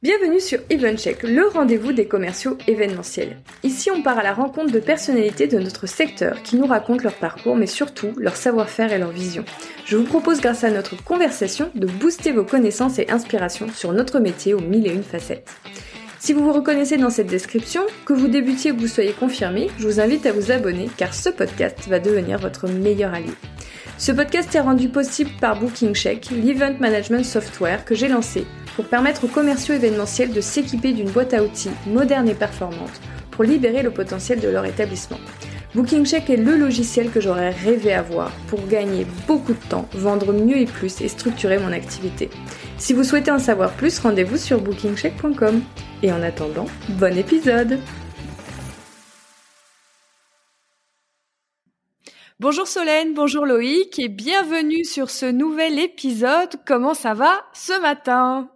Bienvenue sur EventCheck, le rendez-vous des commerciaux événementiels. Ici, on part à la rencontre de personnalités de notre secteur qui nous racontent leur parcours, mais surtout leur savoir-faire et leur vision. Je vous propose, grâce à notre conversation, de booster vos connaissances et inspirations sur notre métier aux mille et une facettes. Si vous vous reconnaissez dans cette description, que vous débutiez ou que vous soyez confirmé, je vous invite à vous abonner car ce podcast va devenir votre meilleur allié. Ce podcast est rendu possible par BookingCheck, l'event management software que j'ai lancé pour permettre aux commerciaux événementiels de s'équiper d'une boîte à outils moderne et performante pour libérer le potentiel de leur établissement. BookingCheck est le logiciel que j'aurais rêvé avoir pour gagner beaucoup de temps, vendre mieux et plus et structurer mon activité. Si vous souhaitez en savoir plus, rendez-vous sur bookingcheck.com. Et en attendant, bon épisode Bonjour Solène, bonjour Loïc et bienvenue sur ce nouvel épisode. Comment ça va ce matin?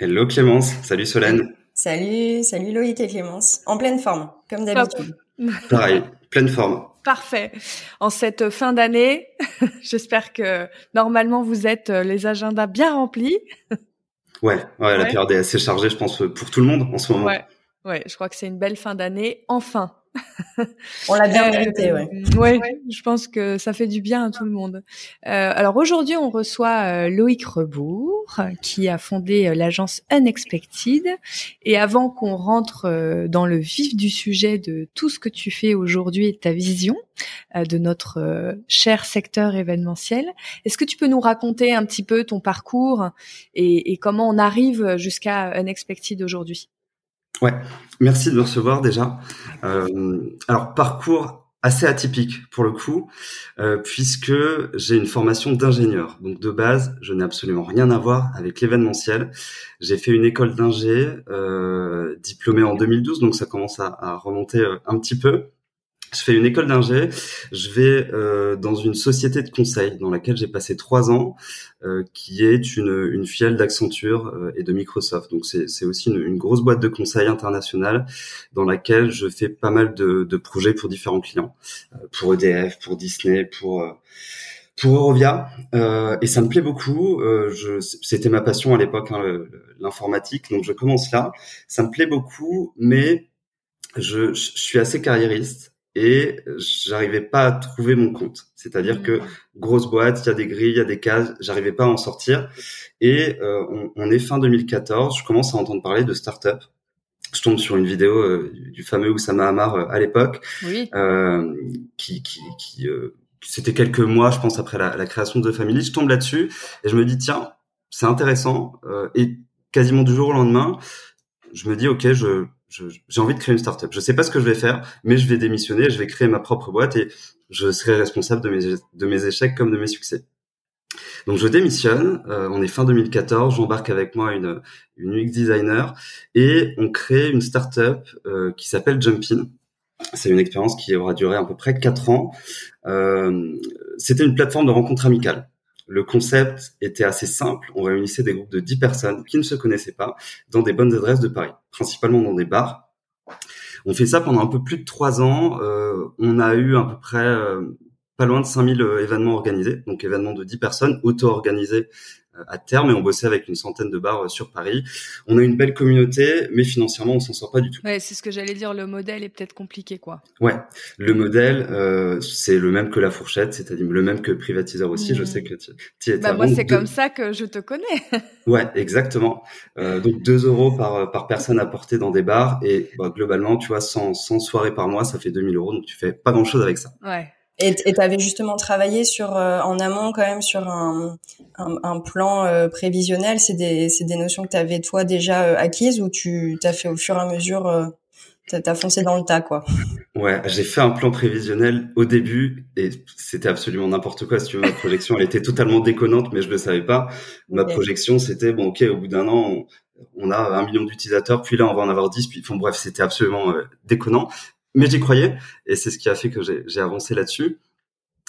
Hello Clémence, salut Solène. Salut, salut Loïc et Clémence. En pleine forme, comme d'habitude. Pareil, pleine forme. Parfait. En cette fin d'année, j'espère que normalement vous êtes euh, les agendas bien remplis. Ouais, ouais, la période est assez chargée, je pense, pour tout le monde en ce moment. Ouais, ouais, je crois que c'est une belle fin d'année, enfin. On l'a bien mérité, ouais. ouais. je pense que ça fait du bien à tout le monde. Euh, alors aujourd'hui, on reçoit euh, Loïc Rebourg, qui a fondé euh, l'agence Unexpected. Et avant qu'on rentre euh, dans le vif du sujet de tout ce que tu fais aujourd'hui et ta vision de notre cher secteur événementiel, est-ce que tu peux nous raconter un petit peu ton parcours et, et comment on arrive jusqu'à Unexpected aujourd'hui? Ouais, merci de me recevoir déjà. Euh, alors parcours assez atypique pour le coup, euh, puisque j'ai une formation d'ingénieur. Donc de base, je n'ai absolument rien à voir avec l'événementiel. J'ai fait une école d'ingé, euh, diplômée en 2012, donc ça commence à, remonter euh, un petit peu je fais une école d'ingé, je vais euh, dans une société de conseil dans laquelle j'ai passé trois ans, euh, qui est une, une filiale d'Accenture euh, et de Microsoft. Donc c'est aussi une, une, grosse boîte de conseil internationale dans laquelle je fais pas mal de, de projets pour différents clients, euh, pour EDF, pour Disney, pour euh, pour Eurovia. et ça me plaît beaucoup. C'était ma passion à l'époque, hein, l'informatique. Donc je commence là. Ça me plaît beaucoup, mais je, je suis assez carriériste et j'arrivais pas à trouver mon compte. C'est-à-dire que grosse boîte, il y a des grilles, il y a des cases, j'arrivais pas à en sortir. Et euh, on, on, est fin 2014, je commence à entendre parler de start-up. Je tombe sur une vidéo euh, du fameux Oussama Hamar euh, à l'époque, oui. qui, qui, qui c'était quelques mois, je pense, après la, la, création de The Family. Je tombe là-dessus et je me dis tiens, c'est intéressant. et quasiment du jour au lendemain, je me dis ok, je j'ai envie de créer une startup. Je sais pas ce que je vais faire, mais je vais démissionner, je vais créer ma propre boîte et je serai responsable de mes, de mes échecs comme de mes succès. Donc je démissionne, euh, on est fin 2014, j'embarque avec moi une, une UX designer et on crée une startup euh, qui s'appelle Jumpin. C'est une expérience qui aura duré à peu près quatre ans. Euh, C'était une plateforme de rencontre amicale. Le concept était assez simple. On réunissait des groupes de 10 personnes qui ne se connaissaient pas dans des bonnes adresses de Paris, principalement dans des bars. On fait ça pendant un peu plus de trois ans. Euh, on a eu à peu près euh, pas loin de 5000 euh, événements organisés, donc événements de 10 personnes auto-organisés à terme et on bossait avec une centaine de bars euh, sur Paris. On a une belle communauté, mais financièrement on s'en sort pas du tout. Ouais, c'est ce que j'allais dire. Le modèle est peut-être compliqué, quoi. Ouais, le modèle euh, c'est le même que la fourchette, c'est-à-dire le même que privatiseur aussi. Je mmh. sais que tu es. Bah moi c'est comme ça que je te connais. ouais, exactement. Euh, donc 2 euros par par personne apportée dans des bars et bah, globalement tu vois 100, 100 soirées par mois ça fait 2000 euros donc tu fais pas grand chose avec ça. Ouais. Et tu avais justement travaillé sur euh, en amont quand même sur un, un, un plan euh, prévisionnel. C'est des, des notions que tu avais toi déjà euh, acquises ou tu t'as fait au fur et à mesure, t'as as foncé dans le tas quoi? Ouais, j'ai fait un plan prévisionnel au début et c'était absolument n'importe quoi. Si tu veux, ma projection, elle était totalement déconnante, mais je le savais pas. Ma projection, c'était bon, ok, au bout d'un an, on, on, a un million d'utilisateurs, puis là, on va en avoir 10, puis enfin, bref, c'était absolument déconnant mais j'y croyais et c'est ce qui a fait que j'ai avancé là-dessus.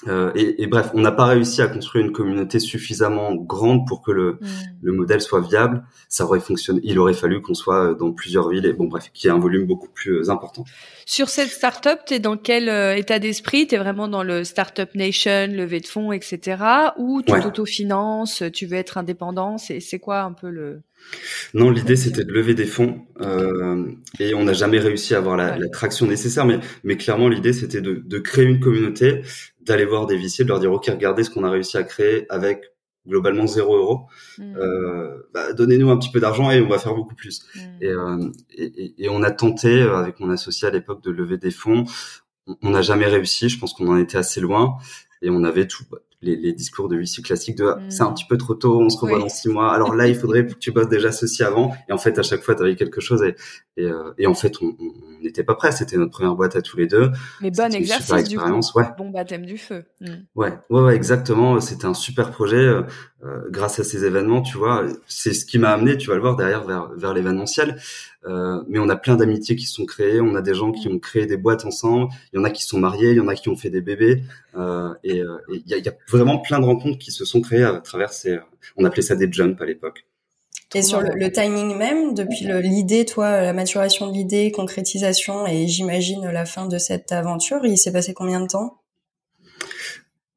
Euh, et, et, bref, on n'a pas réussi à construire une communauté suffisamment grande pour que le, mm. le modèle soit viable. Ça aurait fonctionné. Il aurait fallu qu'on soit dans plusieurs villes et bon bref, qu'il y ait un volume beaucoup plus euh, important. Sur cette startup, tu es dans quel euh, état d'esprit? Tu es vraiment dans le startup nation, levée de fonds, etc. Ou tu ouais. t'autofinances, tu veux être indépendant? C'est quoi un peu le Non, l'idée c'était de lever des fonds euh, et on n'a jamais réussi à avoir la, la, traction nécessaire. Mais, mais clairement, l'idée c'était de, de, créer une communauté, d'aller voir des viciers, de leur dire ok, regardez ce qu'on a réussi à créer avec globalement zéro euro. Mmh. Euh, bah, donnez-nous un petit peu d'argent et on va faire beaucoup plus. Et, euh, et, et, on a tenté avec mon associé à l'époque de lever des fonds. On n'a jamais réussi. Je pense qu'on en était assez loin et on avait tout les, les discours de huissier classiques de mm. c'est un petit peu trop tôt, on se revoit dans six mois. Alors là, il faudrait que tu bosses déjà ceci avant. Et en fait, à chaque fois, tu avais quelque chose et, et, euh, et en fait, on n'était pas prêt. C'était notre première boîte à tous les deux. Mais bon exercice du coup. Ouais. Bon baptême du feu. Mm. Ouais, ouais, ouais, exactement. C'était un super projet. Euh, euh, grâce à ces événements, tu vois, c'est ce qui m'a amené, tu vas le voir derrière, vers, vers l'événementiel. Euh, mais on a plein d'amitiés qui se sont créées, on a des gens qui ont créé des boîtes ensemble, il y en a qui sont mariés, il y en a qui ont fait des bébés, euh, et il y, a, y, a, vraiment plein de rencontres qui se sont créées à travers ces, on appelait ça des jumps à l'époque. Et sur le, le, timing même, depuis l'idée, toi, la maturation de l'idée, concrétisation, et j'imagine la fin de cette aventure, il s'est passé combien de temps?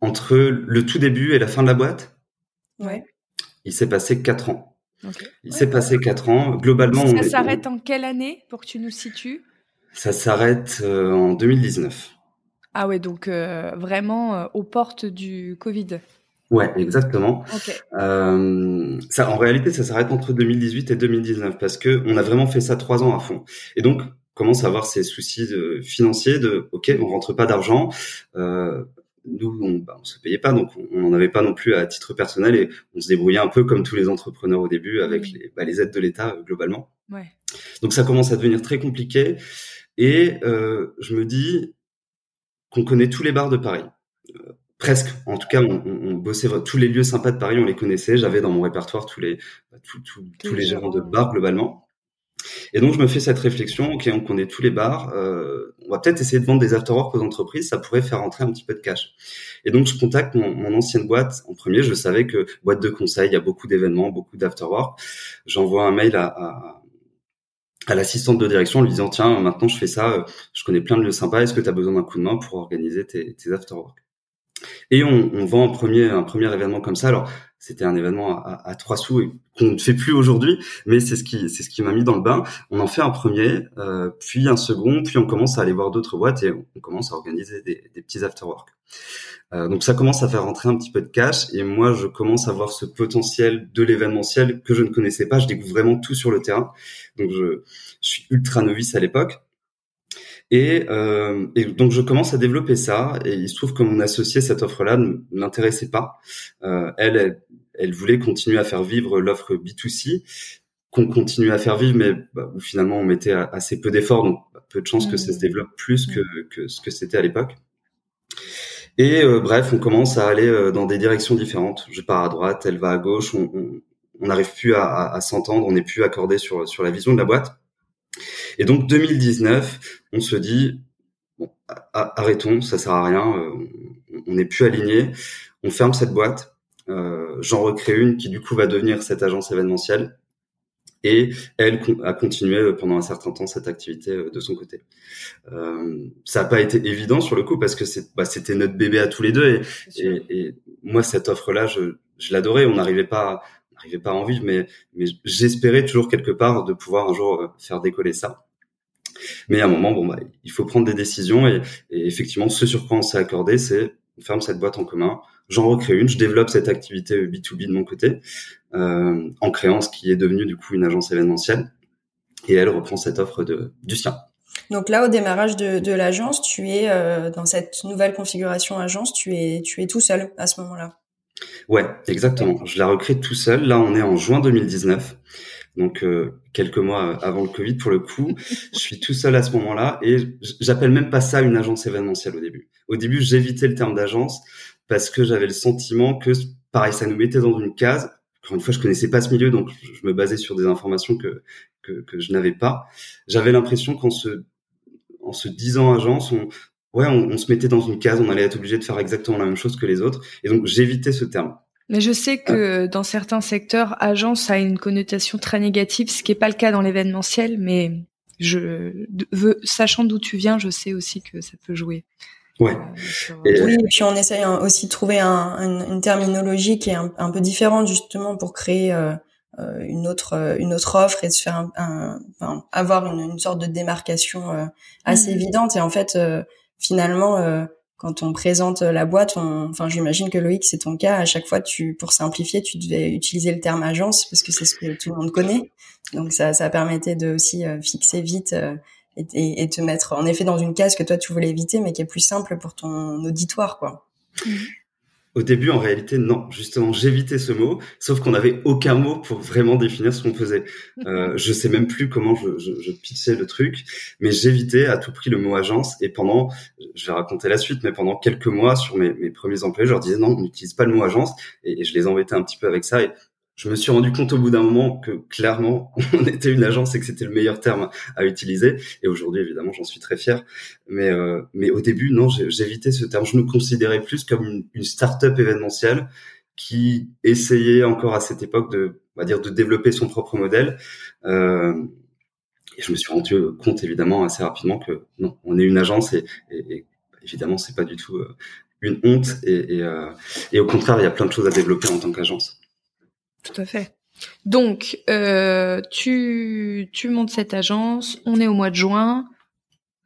Entre le tout début et la fin de la boîte? Ouais. Il s'est passé quatre ans. Okay. Il s'est passé quatre ans. Globalement, ça s'arrête en quelle année pour que tu nous situes? Ça s'arrête euh, en 2019. Ah ouais, donc euh, vraiment euh, aux portes du Covid. Ouais, exactement. Okay. Euh, ça, en réalité, ça s'arrête entre 2018 et 2019 parce que on a vraiment fait ça trois ans à fond. Et donc, commence à avoir ces soucis de, financiers de, ok, on rentre pas d'argent. Euh, nous, on, bah, on se payait pas, donc on n'en avait pas non plus à titre personnel et on se débrouillait un peu comme tous les entrepreneurs au début avec les, bah, les aides de l'État euh, globalement. Ouais. Donc ça commence à devenir très compliqué et euh, je me dis qu'on connaît tous les bars de Paris. Euh, presque, en tout cas, on, on, on, bossait tous les lieux sympas de Paris, on les connaissait. J'avais dans mon répertoire tous les bah, tout, tout, tous les gérants de bars globalement. Et donc je me fais cette réflexion, ok, on connaît tous les bars, euh, on va peut-être essayer de vendre des afterworks aux entreprises, ça pourrait faire rentrer un petit peu de cash. Et donc je contacte mon, mon ancienne boîte. En premier, je savais que boîte de conseil, il y a beaucoup d'événements, beaucoup d'afterwork. J'envoie un mail à, à, à l'assistante de direction en lui disant tiens, maintenant je fais ça, je connais plein de lieux sympas, est-ce que tu as besoin d'un coup de main pour organiser tes, tes afterworks et on, on, vend un premier, un premier événement comme ça. Alors, c'était un événement à, à, trois sous et qu'on ne fait plus aujourd'hui, mais c'est ce qui, c'est ce qui m'a mis dans le bain. On en fait un premier, euh, puis un second, puis on commence à aller voir d'autres boîtes et on commence à organiser des, des petits afterwork. Euh, donc ça commence à faire rentrer un petit peu de cash et moi je commence à voir ce potentiel de l'événementiel que je ne connaissais pas. Je découvre vraiment tout sur le terrain. Donc je, je suis ultra novice à l'époque. Et, euh, et, donc je commence à développer ça. Et il se trouve que mon associé, cette offre-là ne l'intéressait pas. Euh, elle, elle, elle, voulait continuer à faire vivre l'offre B2C, qu'on continue à faire vivre, mais bah, finalement on mettait assez peu d'efforts, donc bah, peu de chances mmh. que ça se mmh. développe plus que, mmh. que ce que c'était à l'époque. Et euh, bref, on commence à aller euh, dans des directions différentes. Je pars à droite, elle va à gauche. On n'arrive plus à, à, à s'entendre, on n'est plus accordé sur sur la vision de la boîte. Et donc 2019, on se dit bon, arrêtons, ça sert à rien, euh, on n'est plus aligné, on ferme cette boîte, euh, j'en recrée une qui du coup va devenir cette agence événementielle. Et elle a continué pendant un certain temps cette activité euh, de son côté. Euh, ça n'a pas été évident sur le coup parce que bah, c'était notre bébé à tous les deux et, et, et moi cette offre-là, je, je l'adorais. On n'arrivait pas, n'arrivais pas à en vivre, mais, mais j'espérais toujours quelque part de pouvoir un jour euh, faire décoller ça. Mais à un moment, bon, bah, il faut prendre des décisions et, et effectivement, ce sur quoi on s'est accordé, c'est on ferme cette boîte en commun, j'en recrée une, je développe cette activité B2B de mon côté, euh, en créant ce qui est devenu du coup une agence événementielle, et elle reprend cette offre de, du sien. Donc là, au démarrage de, de l'agence, tu es euh, dans cette nouvelle configuration agence, tu es, tu es tout seul à ce moment-là. Ouais, exactement. Je la recrée tout seul. Là, on est en juin 2019. Donc euh, quelques mois avant le Covid pour le coup, je suis tout seul à ce moment-là et j'appelle même pas ça une agence événementielle au début. Au début, j'évitais le terme d'agence parce que j'avais le sentiment que pareil, ça nous mettait dans une case. Encore une fois, je connaissais pas ce milieu, donc je me basais sur des informations que que, que je n'avais pas. J'avais l'impression qu'en se en se disant agence, on, ouais, on, on, se mettait dans une case, on allait être obligé de faire exactement la même chose que les autres. Et donc, j'évitais ce terme. Mais je sais que dans certains secteurs, agence a une connotation très négative, ce qui n'est pas le cas dans l'événementiel, mais je veux, sachant d'où tu viens, je sais aussi que ça peut jouer. Ouais. Euh, et oui, et puis on essaye aussi de trouver un, une, une, terminologie qui est un, un, peu différente justement pour créer euh, une autre une autre offre et de se faire un, enfin, avoir une, une, sorte de démarcation assez mmh. évidente. Et en fait, finalement quand on présente la boîte, enfin j'imagine que Loïc c'est ton cas. À chaque fois, tu pour simplifier, tu devais utiliser le terme agence parce que c'est ce que tout le monde connaît. Donc ça, ça permettait de aussi euh, fixer vite euh, et, et, te mettre en effet dans une case que toi tu voulais éviter, mais qui est plus simple pour ton auditoire, quoi. Mmh. Au début, en réalité, non. Justement, j'évitais ce mot, sauf qu'on n'avait aucun mot pour vraiment définir ce qu'on faisait. Euh, je sais même plus comment je, je, je pitchais le truc, mais j'évitais à tout prix le mot agence. Et pendant, je vais raconter la suite, mais pendant quelques mois, sur mes, mes premiers employés, je leur disais non, on n'utilise pas le mot agence, et, et, je les embêtais un petit peu avec ça. Et je me suis rendu compte au bout d'un moment que clairement on était une agence et que c'était le meilleur terme à utiliser. Et aujourd'hui, évidemment, j'en suis très fier. Mais euh, mais au début, non, j'évitais ce terme. Je me considérais plus comme une, une start-up événementielle qui essayait encore à cette époque de, on va dire, de développer son propre modèle. Euh, et je me suis rendu compte évidemment assez rapidement que non, on est une agence et, et, et évidemment c'est pas du tout euh, une honte et, et, euh, et au contraire il y a plein de choses à développer en tant qu'agence. Tout à fait. Donc, euh, tu, tu montes cette agence, on est au mois de juin,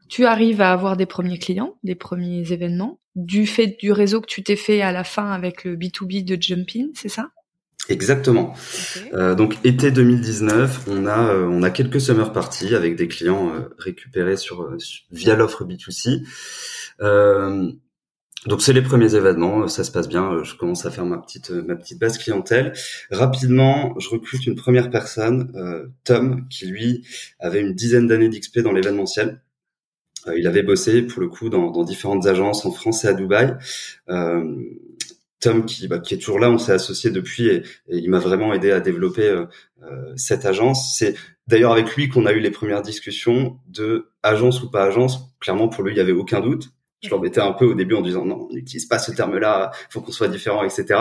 tu arrives à avoir des premiers clients, des premiers événements, du fait du réseau que tu t'es fait à la fin avec le B2B de Jumpin, c'est ça? Exactement. Euh, donc été 2019, on a euh, on a quelques summer parties avec des clients récupérés sur, via l'offre B2C. Euh, donc c'est les premiers événements, ça se passe bien. Je commence à faire ma petite ma petite base clientèle. Rapidement, je recrute une première personne, euh, Tom, qui lui avait une dizaine d'années d'XP dans l'événementiel. Euh, il avait bossé pour le coup dans, différentes agences en France et à Dubaï. Euh, Tom qui, bah, qui est toujours là, on s'est associé depuis et, il m'a vraiment aidé à développer euh, euh, cette agence. C'est d'ailleurs avec lui qu'on a eu les premières discussions de agence ou pas agence. Clairement pour lui il y avait aucun doute je l'embêtais un peu au début en disant non, on n'utilise pas ce terme-là, faut qu'on soit différent, etc.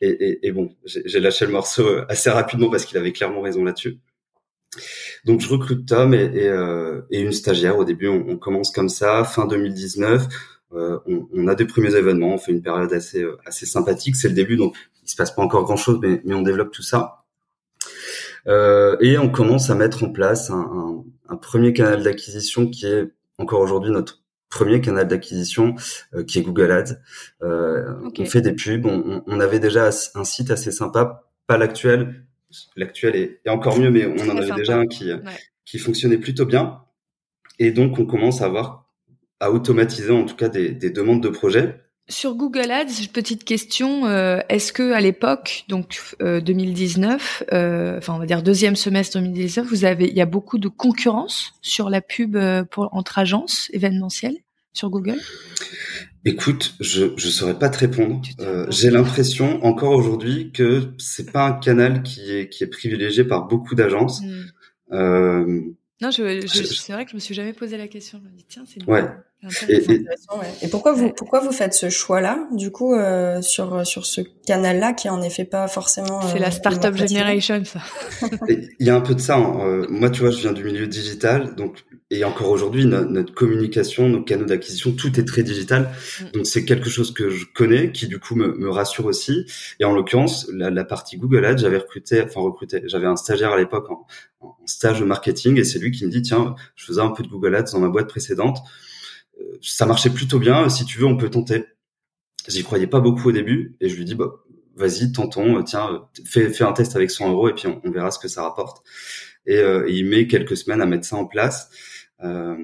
Et, et, et bon, j'ai lâché le morceau assez rapidement parce qu'il avait clairement raison là-dessus. Donc je recrute Tom et, et, euh, et une stagiaire. Au début, on, on, commence comme ça. Fin 2019, euh, on, on, a des premiers événements. On fait une période assez euh, assez sympathique. C'est le début, donc il se passe pas encore grand-chose, mais, mais on développe tout ça. Euh, et on commence à mettre en place un, un premier canal d'acquisition qui est encore aujourd'hui notre premier canal d'acquisition euh, qui est Google Ads. Euh, On fait des pubs. On, on, avait déjà un site assez sympa, pas l'actuel. L'actuel est, est, encore mieux, mais on en avait déjà un qui ouais. qui fonctionnait plutôt bien. Et donc on commence à avoir à automatiser en tout cas des, des demandes de projets. Sur Google Ads, petite question, euh, est-ce que à l'époque, donc euh, 2019, euh, enfin on va dire deuxième semestre 2019, vous avez, il y a beaucoup de concurrence sur la pub pour entre agences événementielles? Sur Google? Écoute, je je saurais pas te répondre. Euh, J'ai l'impression encore aujourd'hui que c'est pas un canal qui est qui est privilégié par beaucoup d'agences. Mm. Euh, non, je, je, je c'est vrai que je me suis jamais posé la question. Je me dis tiens, c'est ouais. Et, et, et, pourquoi vous pourquoi vous faites ce choix-là du coup euh, sur sur ce canal-là qui est en effet pas forcément c'est la startup generation ça. Il y a un peu de ça. Hein. Moi, tu vois, je viens du milieu digital, donc et encore aujourd'hui, no, notre communication, nos canaux d'acquisition, tout est très digital. Mm. Donc c'est quelque chose que je connais, qui du coup me, me rassure aussi. Et en l'occurrence, la, la, partie Google Ads, j'avais recruté, enfin recruté, j'avais un stagiaire à l'époque en, en stage marketing, et c'est lui qui me dit tiens, je faisais un peu de Google Ads dans ma boîte précédente ça marchait plutôt bien. Si tu veux, on peut tenter. J'y croyais pas beaucoup au début et je lui dis bah vas-y tentons. Tiens, fais, fais un test avec 100 euros et puis on, on verra ce que ça rapporte. Et, euh, et, il met quelques semaines à mettre ça en place. Euh,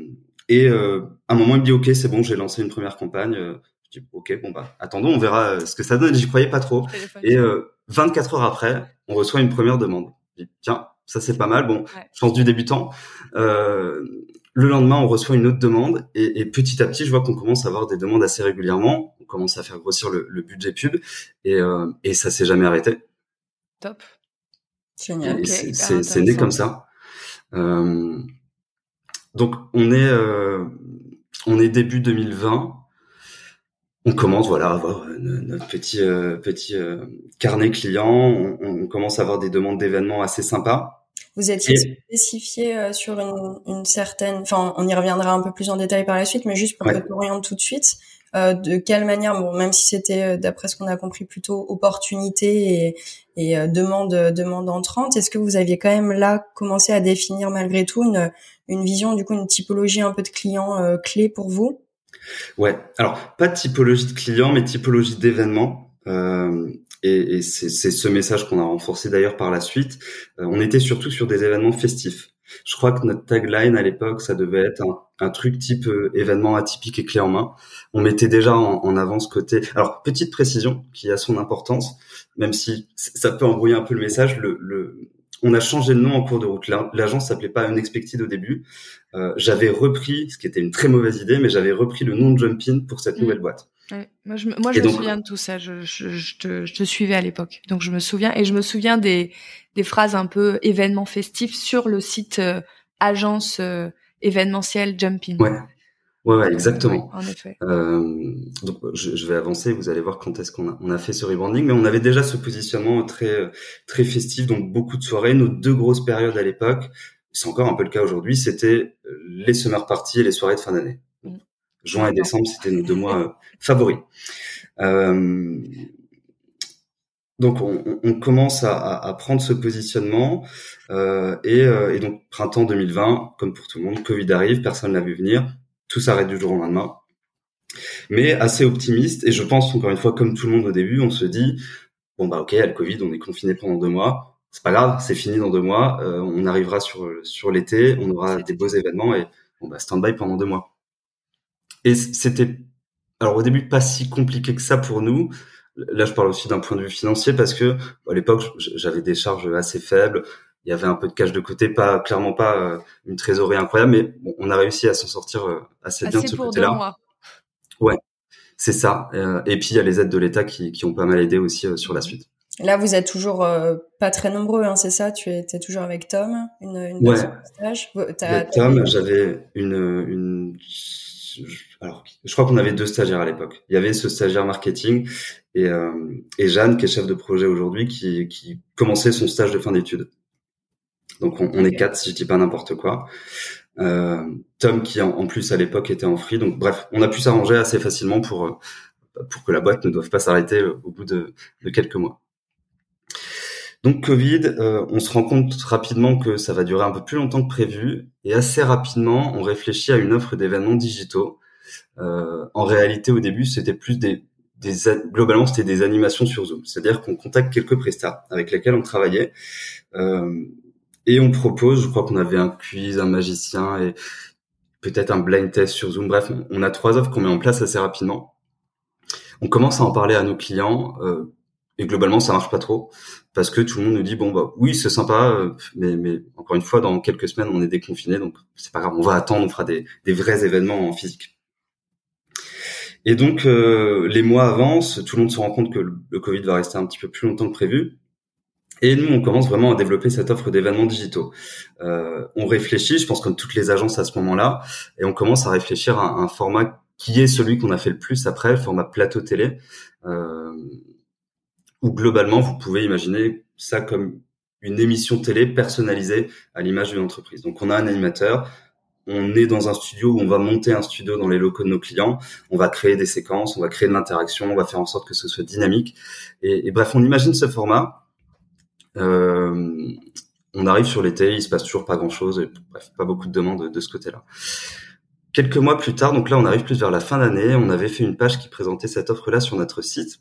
et euh, à un moment, il me dit ok, c'est bon, j'ai lancé une première campagne. Je dis ok, bon bah attendons, on verra ce que ça donne. J'y croyais pas trop. Et 24 heures après, on reçoit une première demande. Je dis tiens, ça c'est pas mal. Bon, ouais. chance du débutant. Euh, le lendemain, on reçoit une autre demande et, et petit à petit, je vois qu'on commence à avoir des demandes assez régulièrement. On commence à faire grossir le, le budget pub et, euh, et ça s'est jamais arrêté. Top. Génial. Okay, c'est né comme ça. Euh, donc on est euh, on est début 2020. On commence voilà à avoir notre petit euh, petit euh, carnet client. On, on, commence à avoir des demandes d'événements assez sympas. Vous étiez spécifié euh, sur une, une, certaine, enfin, on y reviendra un peu plus en détail par la suite, mais juste pour que tu orientes tout de suite, euh, de quelle manière, bon, même si c'était, euh, d'après ce qu'on a compris, plutôt opportunité et, et euh, demande, demande entrante, est-ce que vous aviez quand même là commencé à définir malgré tout une, une vision, du coup, une typologie un peu de clients clés pour vous? Ouais, alors pas de typologie de clients, mais typologie d'événements. Euh, et, et c'est ce message qu'on a renforcé d'ailleurs par la suite. Euh, on était surtout sur des événements festifs. Je crois que notre tagline à l'époque, ça devait être un truc type euh, événement atypique et clé en main. On mettait déjà en, en avant ce côté. Alors petite précision qui a son importance, même si ça peut embrouiller un peu le message. Le, le, on a changé de nom en cours de route. L'agence s'appelait pas Unexpected au début. Euh, j'avais repris, ce qui était une très mauvaise idée, mais j'avais repris le nom de Jumpin pour cette mmh. nouvelle boîte. Moi, je, moi, je me souviens de tout ça. Je, je, je, te, je, te, suivais à l'époque, donc je me souviens et je me souviens des, des phrases un peu événements festifs sur le site euh, agence euh, événementielle Jumpin. Ouais. Ouais, ouais, exactement. en effet. Euh, donc, je, je, vais avancer. Vous allez voir quand est-ce qu'on a, on a fait ce rebranding, mais on avait déjà ce positionnement très, très festif, donc beaucoup de soirées. Nos deux grosses périodes à l'époque, c'est encore un peu le cas aujourd'hui, c'était les summer parties et les soirées de fin d'année. Mm. Juin et décembre, c'était nos deux mois euh, favoris. Euh, donc on, on commence à, à, prendre ce positionnement euh, et, euh, et, donc printemps 2020, comme pour tout le monde, Covid arrive, personne l'a vu venir, tout s'arrête du jour au lendemain. Mais assez optimiste et je pense encore une fois comme tout le monde au début, on se dit bon bah ok, il y a le Covid, on est confiné pendant deux mois, c'est pas grave, c'est fini dans deux mois, euh, on arrivera sur sur l'été, on aura des beaux événements et bon bah stand by pendant deux mois. Et c'était alors au début pas si compliqué que ça pour nous. Là, je parle aussi d'un point de vue financier parce que à l'époque j'avais des charges assez faibles. Il y avait un peu de cash de côté, pas clairement pas euh, une trésorerie incroyable, mais bon, on a réussi à s'en sortir euh, assez, bien de ce côté-là. Ouais, c'est ça. et puis il y a les aides de l'État qui, qui ont pas mal aidé aussi sur la suite. Là, vous êtes toujours euh, pas très nombreux, hein, c'est ça? Tu es, toujours avec Tom, une, une ouais. stage? Tom, j'avais une, une, alors, je crois qu'on avait deux stagiaires à l'époque. Il y avait ce stagiaire marketing et, euh, et Jeanne, qui est chef de projet aujourd'hui, qui, qui commençait son stage de fin d'études. Donc, on, on est quatre, si je dis pas n'importe quoi. Euh, Tom, qui en, en plus à l'époque était en free. Donc, bref, on a pu s'arranger assez facilement pour pour que la boîte ne doive pas s'arrêter au bout de, de quelques mois. Donc Covid, euh, on se rend compte rapidement que ça va durer un peu plus longtemps que prévu et assez rapidement, on réfléchit à une offre d'événements digitaux. Euh, en réalité, au début, c'était plus des, des globalement, c'était des animations sur Zoom, c'est-à-dire qu'on contacte quelques prestats avec lesquels on travaillait euh, et on propose. Je crois qu'on avait un quiz, un magicien et peut-être un blind test sur Zoom. Bref, on, a trois offres qu'on met en place assez rapidement. On commence à en parler à nos clients. Euh, et globalement ça marche pas trop parce que tout le monde nous dit bon bah oui c'est sympa euh, mais mais encore une fois dans quelques semaines on est déconfiné donc c'est pas grave on va attendre on fera des, des vrais événements en physique et donc euh, les mois avancent tout le monde se rend compte que le, Covid va rester un petit peu plus longtemps que prévu et nous, on commence vraiment à développer cette offre d'événements digitaux. Euh, on réfléchit, je pense comme toutes les agences à ce moment-là, et on commence à réfléchir à un format qui est celui qu'on a fait le plus après, le format plateau télé. Euh, où globalement, vous pouvez imaginer ça comme une émission télé personnalisée à l'image d'une entreprise. Donc, on a un animateur, on est dans un studio où on va monter un studio dans les locaux de nos clients, on va créer des séquences, on va créer de l'interaction, on va faire en sorte que ce soit dynamique. Et, bref, on imagine ce format. Euh, on arrive sur l'été, il se passe toujours pas grand-chose, et bref, pas beaucoup de demandes de ce côté-là. Quelques mois plus tard, donc là, on arrive plus vers la fin d'année, on avait fait une page qui présentait cette offre-là sur notre site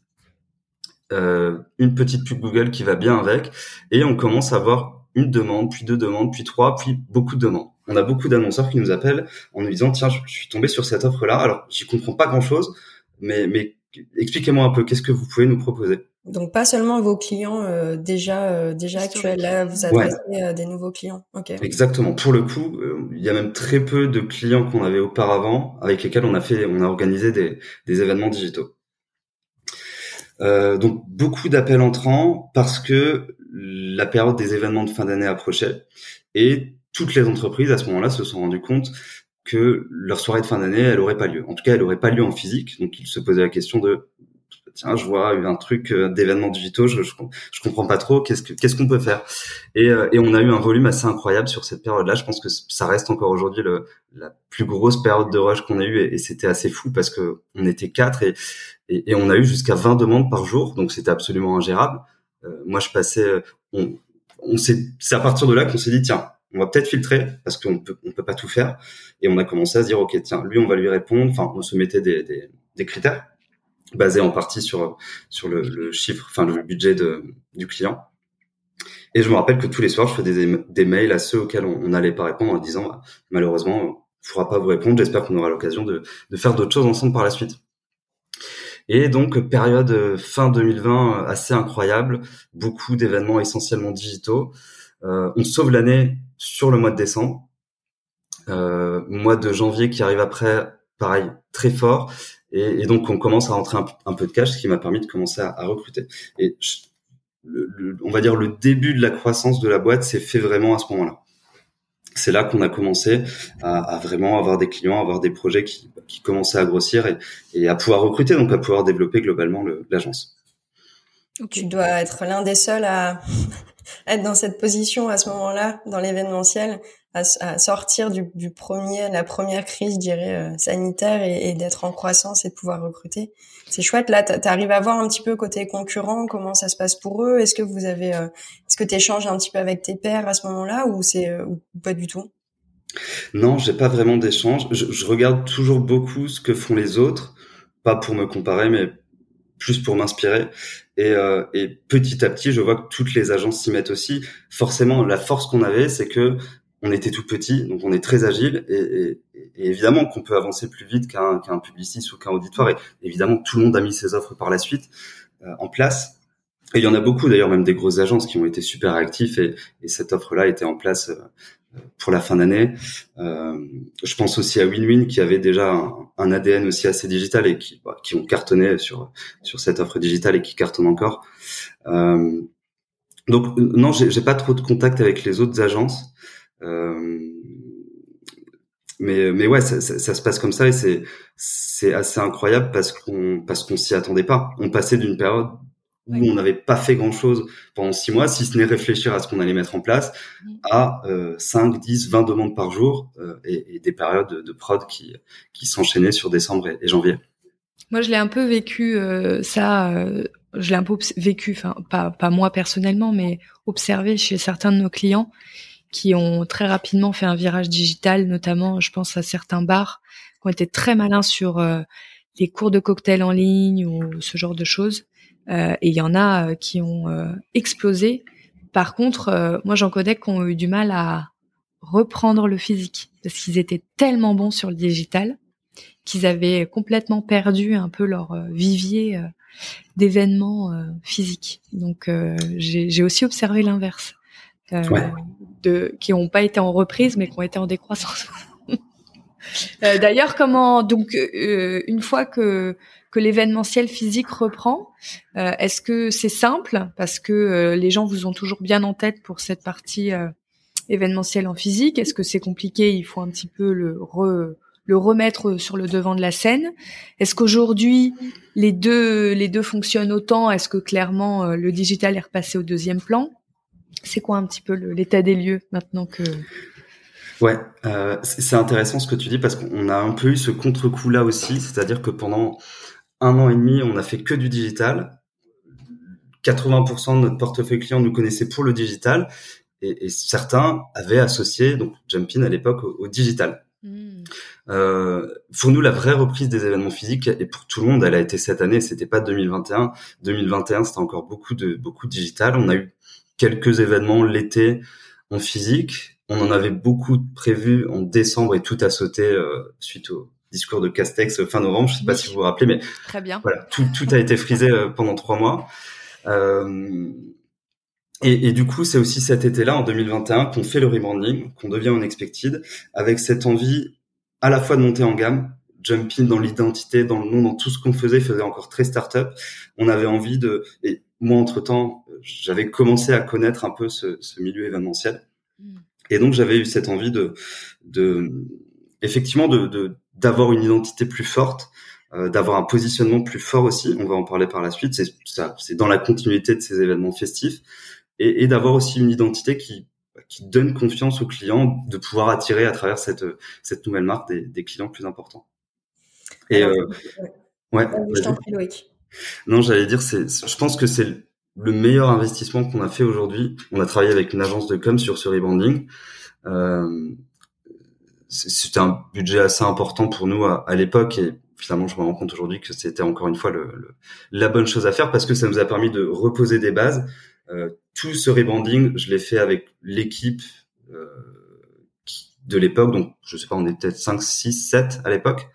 euh, une petite pub Google qui va bien avec, et on commence à avoir une demande, puis deux demandes, puis trois, puis beaucoup de demandes. On a beaucoup d'annonceurs qui nous appellent en nous disant tiens, je suis tombé sur cette offre-là. Alors, j'y comprends pas grand-chose, mais, mais expliquez-moi un peu, qu'est-ce que vous pouvez nous proposer? Donc pas seulement vos clients euh, déjà euh, déjà actuels, là vous adressez ouais. des nouveaux clients. Okay. Exactement. Pour le coup, il y a même très peu de clients qu'on avait auparavant avec lesquels on a fait, on a organisé des, des événements digitaux. Euh, donc beaucoup d'appels entrants parce que la période des événements de fin d'année approchait et toutes les entreprises à ce moment-là se sont rendues compte que leur soirée de fin d'année, elle aurait pas lieu. En tout cas, elle aurait pas lieu en physique. Donc, ils se posaient la question de tiens, je vois un truc euh, d'événements digitaux, je, je, je, comprends pas trop, qu'est-ce que qu'est-ce qu'on peut faire? Et, euh, et on a eu un volume assez incroyable sur cette période-là. Je pense que ça reste encore aujourd'hui la plus grosse période de rush qu'on a eu et, c'était assez fou parce que on était quatre et, et, on a eu jusqu'à 20 demandes par jour, donc c'était absolument ingérable. Euh, moi, je passais, on, on c'est à partir de là qu'on s'est dit tiens, on va peut-être filtrer parce qu'on peut on peut pas tout faire et on a commencé à se dire ok tiens lui on va lui répondre enfin on se mettait des, des, des critères basé en partie sur sur le, chiffre, enfin le budget de, du client. Et je me rappelle que tous les soirs, je faisais des, des mails à ceux auxquels on n'allait pas répondre en disant malheureusement, on pourra pas vous répondre. J'espère qu'on aura l'occasion de, de faire d'autres choses ensemble par la suite. Et donc période fin 2020 assez incroyable, beaucoup d'événements essentiellement digitaux. Euh, on sauve l'année sur le mois de décembre. Euh, mois de janvier qui arrive après, pareil, très fort. Et, donc, on commence à rentrer un, peu de cash, ce qui m'a permis de commencer à, recruter. Et on va dire le début de la croissance de la boîte s'est fait vraiment à ce moment-là. C'est là qu'on a commencé à, vraiment avoir des clients, avoir des projets qui, qui commençaient à grossir et, et, à pouvoir recruter, donc à pouvoir développer globalement l'agence. Tu dois être l'un des seuls à être dans cette position à ce moment-là, dans l'événementiel, à, sortir du, premier, la première crise, je dirais, euh, sanitaire et, d'être en croissance et de pouvoir recruter. C'est chouette. Là, tu arrives à voir un petit peu côté concurrent comment ça se passe pour eux. Est-ce que vous avez, euh, est-ce que tu échanges un petit peu avec tes pairs à ce moment-là ou c'est euh, ou pas du tout? Non, j'ai pas vraiment d'échange. Je, regarde toujours beaucoup ce que font les autres, pas pour me comparer, mais plus pour m'inspirer. Et, euh, et, petit à petit, je vois que toutes les agences s'y mettent aussi. Forcément, la force qu'on avait, c'est que on était tout petit, donc on est très agile et, et, et évidemment qu'on peut avancer plus vite qu'un qu'un publiciste ou qu'un auditoire. Et évidemment, tout le monde a mis ses offres par la suite euh, en place. Et il y en a beaucoup d'ailleurs, même des grosses agences qui ont été super actifs et, et cette offre-là était en place euh, pour la fin d'année. Euh, je pense aussi à WinWin qui avait déjà un, ADN aussi assez digital et qui, bah, qui ont cartonné sur sur cette offre digitale et qui cartonnent encore. Euh, donc non, j'ai pas trop de contact avec les autres agences. Euh, mais mais ouais, ça, ça, ça, se passe comme ça et c'est c'est assez incroyable parce qu'on parce qu'on s'y attendait pas. On passait d'une période où on n'avait pas fait grand chose pendant six mois, si ce n'est réfléchir à ce qu'on allait mettre en place, à euh, 5, 10, 20 demandes par jour euh, et, et, des périodes de, de, prod qui qui s'enchaînaient sur décembre et, et janvier. Moi, je l'ai un peu vécu euh, ça. Euh, je l'ai un peu vécu, enfin pas pas moi personnellement, mais observé chez certains de nos clients qui ont très rapidement fait un virage digital, notamment, je pense à certains bars qui ont été très malins sur euh, les cours de cocktail en ligne ou ce genre de choses. Euh, et il y en a euh, qui ont euh, explosé. Par contre, moi, j'en connais qui ont eu du mal à reprendre le physique parce qu'ils étaient tellement bons sur le digital qu'ils avaient complètement perdu un peu leur vivier d'événements physiques. Donc, j'ai aussi observé l'inverse euh, ouais. de, qui n'ont pas été en reprise, mais qui ont été en décroissance. euh, D'ailleurs, comment donc euh, une fois que que l'événementiel physique reprend, euh, est-ce que c'est simple parce que euh, les gens vous ont toujours bien en tête pour cette partie euh, événementielle en physique? Est-ce que c'est compliqué? Il faut un petit peu le re, le remettre sur le devant de la scène. Est-ce qu'aujourd'hui les deux les deux fonctionnent autant? Est-ce que clairement euh, le digital est repassé au deuxième plan? C'est quoi un petit peu l'état des lieux maintenant que Ouais, euh, c'est intéressant ce que tu dis parce qu'on a un peu eu ce contre-coup là aussi, c'est-à-dire que pendant un an et demi, on a fait que du digital. 80% de notre portefeuille client nous connaissait pour le digital et, et certains avaient associé donc Jumpin à l'époque au, au, digital. Mmh. Euh, pour nous, la vraie reprise des événements physiques et pour tout le monde, elle a été cette année. C'était pas 2021. 2021, c'était encore beaucoup de beaucoup de digital. On a eu quelques événements l'été en physique. On en avait beaucoup prévus en décembre et tout a sauté euh, suite au discours de Castex fin novembre. Je sais pas si vous vous rappelez, mais très bien. Voilà, tout, tout a été frisé euh, pendant trois mois. Euh, et, et, du coup, c'est aussi cet été-là, en 2021, qu'on fait le rebranding, qu'on devient unexpected, avec cette envie à la fois de monter en gamme, jumping dans l'identité, dans le nom, dans tout ce qu'on faisait, faisait encore très start-up. On avait envie de, et moi, entre-temps, j'avais commencé à connaître un peu ce, ce milieu événementiel. Mm. Et donc, j'avais eu cette envie de, de effectivement, de d'avoir une identité plus forte d'avoir un positionnement plus fort aussi. On va en parler par la suite. C'est c'est dans la continuité de ces événements festifs et, et d'avoir aussi une identité qui qui donne confiance aux clients de pouvoir attirer à travers cette cette nouvelle marque des, des clients plus importants. Et euh, ouais. je t'en prie, Loïc. Non, j'allais dire, c'est, je pense que c'est le meilleur investissement qu'on a fait aujourd'hui. On a travaillé avec une agence de com sur ce rebranding. Euh, c'était un budget assez important pour nous à, l'époque et finalement je me rends compte aujourd'hui que c'était encore une fois le, la bonne chose à faire parce que ça nous a permis de reposer des bases. Euh, tout ce rebranding, je l'ai fait avec l'équipe euh, de l'époque, donc je sais pas, on est peut-être 5, 6, 7 à l'époque.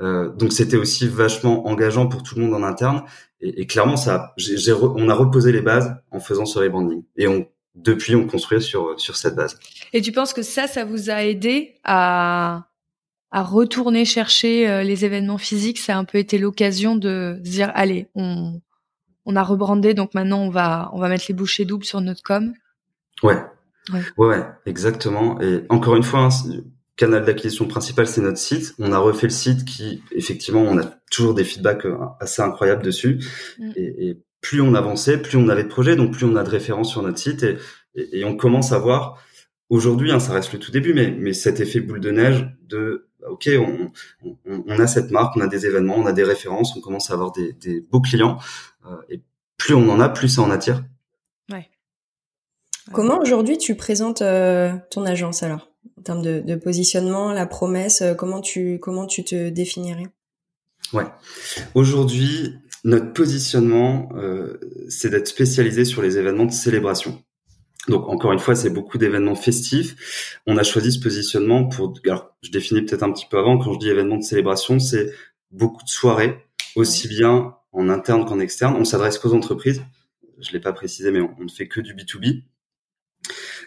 Euh, donc c'était aussi vachement engageant pour tout le monde en interne. Et, et clairement, ça, j'ai, on a reposé les bases en faisant ce rebranding. Et on, depuis, on construit sur sur cette base. Et tu penses que ça, ça vous a aidé à à retourner chercher euh, les événements physiques? Ça a un peu été l'occasion de se dire, allez, on on a rebrandé, donc maintenant on va on va mettre les bouchées doubles sur notre com? Ouais. Ouais, ouais, exactement. Et encore une fois, hein, canal d'acquisition principal, c'est notre site. On a refait le site qui, effectivement, on a toujours des feedbacks euh, assez incroyables dessus. Mm. Et, et, plus on avançait, plus on avait de projets, donc plus on a de références sur notre site. Et, et, on commence à voir, aujourd'hui, hein, ça reste le tout début, mais, mais cet effet boule de neige de, OK, on, on, on, a cette marque, on a des événements, on a des références, on commence à avoir des, des beaux clients. Euh, et plus on en a, plus ça en attire. Ouais. Comment aujourd'hui tu présentes euh, ton agence alors? En termes de, de, positionnement, la promesse, euh, comment tu comment tu te définirais? Ouais. Aujourd'hui, notre positionnement, euh, c'est d'être spécialisé sur les événements de célébration. Donc encore une fois, c'est beaucoup d'événements festifs. On a choisi ce positionnement pour. Alors, je définis peut-être un petit peu avant. Quand je dis événements de célébration, c'est beaucoup de soirées, aussi bien en interne qu'en externe. On s'adresse qu'aux entreprises. Je l'ai pas précisé, mais on, on ne fait que du B 2 B.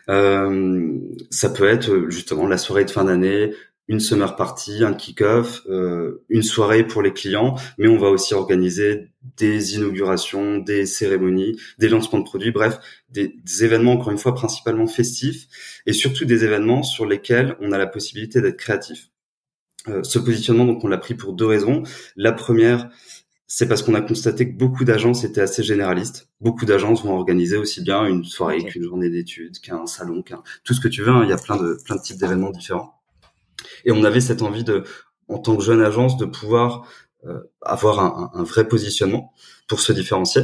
Euh, ça peut être euh, justement la soirée de fin d'année, une summer party, un kick-off, euh, une soirée pour les clients, mais on va aussi organiser des inaugurations, des cérémonies, des lancements de produits, bref, des, événements encore une fois principalement festifs et surtout des événements sur lesquels on a la possibilité d'être créatif. Euh, ce positionnement, donc, on l'a pris pour deux raisons. La première, c'est parce qu'on a constaté que beaucoup d'agences étaient assez généralistes. Beaucoup d'agences vont organiser aussi bien une soirée qu'une journée d'études, qu'un salon, qu'un tout ce que tu veux. Hein. Il y a plein de plein de types d'événements différents. Et on avait cette envie en tant que jeune agence, de pouvoir euh, avoir un, vrai positionnement pour se différencier.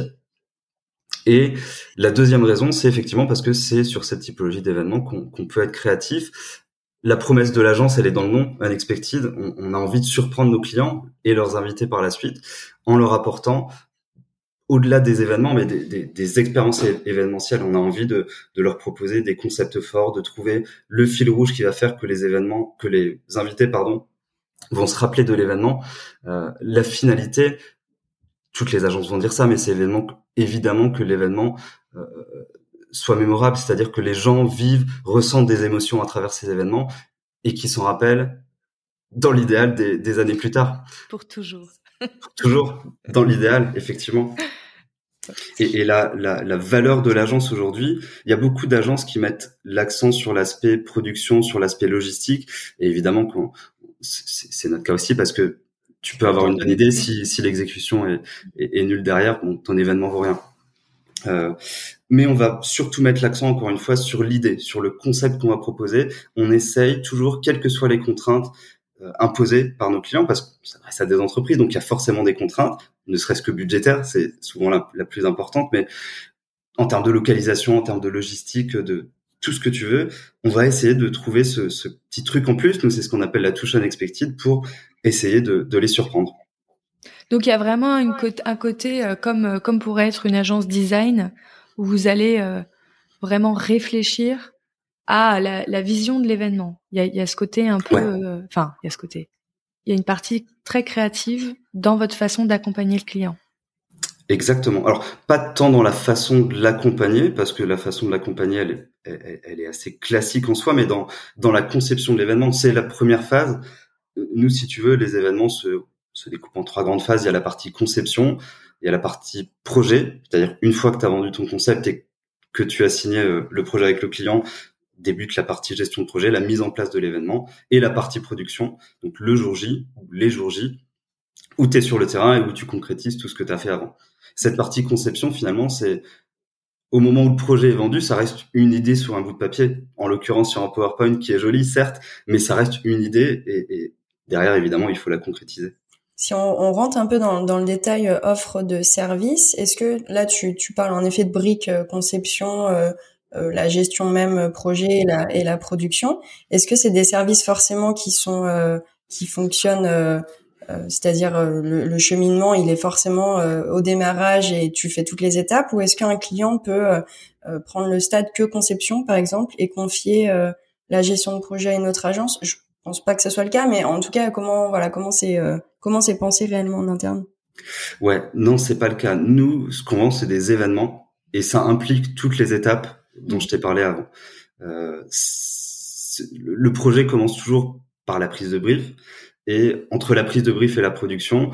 Et la deuxième raison, c'est effectivement parce que c'est sur cette typologie d'événements qu'on peut être créatif la promesse de l'agence, elle est dans le nom, Unexpected. On, a envie de surprendre nos clients et leurs invités par la suite en leur apportant, au-delà des événements, mais des, des, des, expériences événementielles. On a envie de, de, leur proposer des concepts forts, de trouver le fil rouge qui va faire que les événements, que les invités, pardon, vont se rappeler de l'événement. Euh, la finalité, toutes les agences vont dire ça, mais c'est évidemment, évidemment que l'événement euh, soit mémorable, c'est-à-dire que les gens vivent, ressentent des émotions à travers ces événements et qui s'en rappellent dans l'idéal des, des, années plus tard. Pour toujours. Toujours, dans l'idéal, effectivement. Et, et la, valeur de l'agence aujourd'hui, il y a beaucoup d'agences qui mettent l'accent sur l'aspect production, sur l'aspect logistique, et évidemment, c'est notre cas aussi parce que tu peux avoir une bonne idée si, l'exécution est, nulle derrière, ton événement vaut rien. Euh, mais on va surtout mettre l'accent encore une fois sur l'idée, sur le concept qu'on va proposer. On essaye toujours, quelles que soient les contraintes imposées par nos clients, parce que ça reste à des entreprises, donc il y a forcément des contraintes, ne serait-ce que budgétaires, c'est souvent la, plus importante, mais en termes de localisation, en termes de logistique, de tout ce que tu veux, on va essayer de trouver ce, petit truc en plus. Nous, c'est ce qu'on appelle la touche unexpected pour essayer de, les surprendre. Donc il y a vraiment un côté euh, comme euh, comme pourrait être une agence design où vous allez euh, vraiment réfléchir à la, la vision de l'événement. Il y a, y a, ce côté un peu, enfin il y a ce côté. Il y a une partie très créative dans votre façon d'accompagner le client. Exactement. Alors pas tant dans la façon de l'accompagner parce que la façon de l'accompagner elle est, elle, elle est assez classique en soi, mais dans dans la conception de l'événement, c'est la première phase. Nous, si tu veux, les événements se se découpe en trois grandes phases. Il y a la partie conception, il y a la partie projet, c'est-à-dire une fois que tu as vendu ton concept et que tu as signé euh, le projet avec le client, débute la partie gestion de projet, la mise en place de l'événement et la partie production. Donc le jour J, les jours J, où tu es sur le terrain et où tu concrétises tout ce que tu as fait avant. Cette partie conception, finalement, c'est au moment où le projet est vendu, ça reste une idée sur un bout de papier, en l'occurrence sur un PowerPoint qui est joli, certes, mais ça reste une idée et, derrière, évidemment, il faut la concrétiser. Si on, rentre un peu dans, dans, le détail euh, offre de service, est-ce que là tu, tu parles en effet de briques euh, conception, euh, la gestion même projet et la, et la production. Est-ce que c'est des services forcément qui sont qui fonctionnent c'est-à-dire le, le, cheminement, il est forcément au démarrage et tu fais toutes les étapes, ou est-ce qu'un client peut prendre le stade que conception, par exemple, et confier la gestion de projet à une autre agence? Je pense pas que ce soit le cas, mais en tout cas, comment voilà, comment c'est comment c'est pensé réellement en interne? Ouais, non, c'est pas le cas. Nous, ce qu'on vend, c'est des événements et ça implique toutes les étapes dont je t'ai parlé avant. Euh, le projet commence toujours par la prise de brief et entre la prise de brief et la production,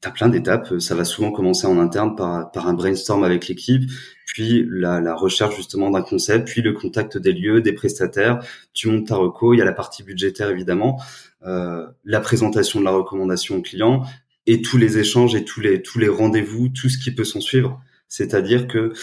T'as plein d'étapes. Ça va souvent commencer en interne par, par un brainstorm avec l'équipe, puis la, la, recherche justement d'un concept, puis le contact des lieux, des prestataires. Tu montes ta reco. Il y a la partie budgétaire évidemment, euh, la présentation de la recommandation au client et tous les échanges et tous les tous les rendez-vous, tout ce qui peut s'en suivre. C'est-à-dire que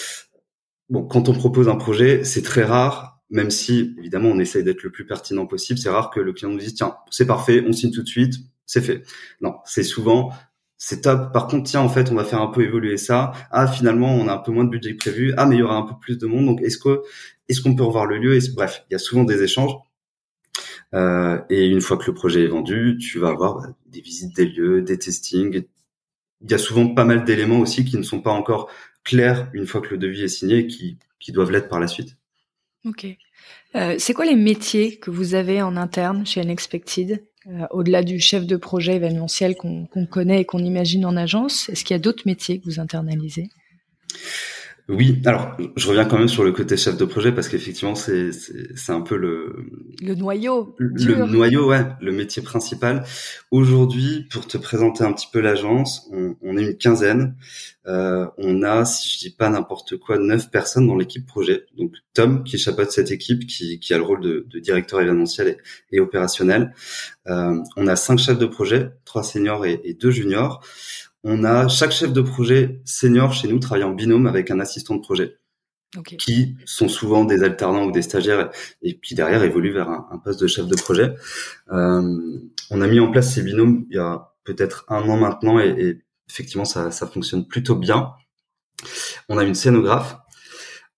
bon, quand on propose un projet, c'est très rare même si évidemment on essaye d'être le plus pertinent possible, c'est rare que le client nous dise tiens c'est parfait, on signe tout de suite, c'est fait. Non, c'est souvent c'est top. Par contre, tiens, en fait, on va faire un peu évoluer ça. Ah, finalement, on a un peu moins de budget prévu. Ah, mais il y aura un peu plus de monde. Donc, est-ce que, est-ce qu'on peut revoir le lieu? Bref, il y a souvent des échanges. Euh, et une fois que le projet est vendu, tu vas avoir bah, des visites des lieux, des testings. Il y a souvent pas mal d'éléments aussi qui ne sont pas encore clairs une fois que le devis est signé, qui, qui doivent l'être par la suite. Ok. Euh, c'est quoi les métiers que vous avez en interne chez Unexpected euh, au-delà du chef de projet événementiel qu'on connaît et qu'on imagine en agence, est-ce qu'il y a d'autres métiers que vous internalisez? Oui, alors je reviens quand même sur le côté chef de projet parce qu'effectivement c'est c'est un peu le le noyau le, noyau ouais le métier principal. Aujourd'hui, pour te présenter un petit peu l'agence, on, on, est une quinzaine. Euh, on a, si je dis pas n'importe quoi, neuf personnes dans l'équipe projet. Donc Tom qui chapeaute cette équipe, qui, qui a le rôle de, de directeur événementiel et, opérationnel. Euh, on a cinq chefs de projet, trois seniors et, et deux juniors on a chaque chef de projet senior chez nous travaille en binôme avec un assistant de projet. qui sont souvent des alternants ou des stagiaires et qui derrière évoluent vers un, poste de chef de projet. Euh, on a mis en place ces binômes il y a peut-être un an maintenant et, effectivement ça, fonctionne plutôt bien. On a une scénographe,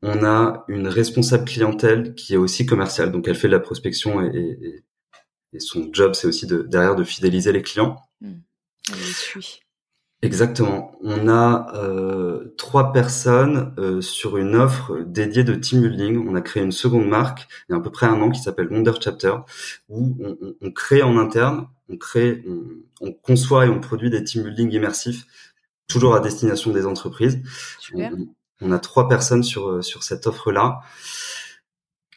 on a une responsable clientèle qui est aussi commerciale, donc elle fait de la prospection et, son job c'est aussi de, derrière de fidéliser les clients. Mmh. Suit. Exactement. On a euh, trois personnes euh, sur une offre dédiée de team building. On a créé une seconde marque il y a à peu près un an qui s'appelle Wonder Chapter, où on, crée en interne, on crée, on, conçoit et on produit des team building immersifs, toujours à destination des entreprises. On, a trois personnes sur euh, sur cette offre-là.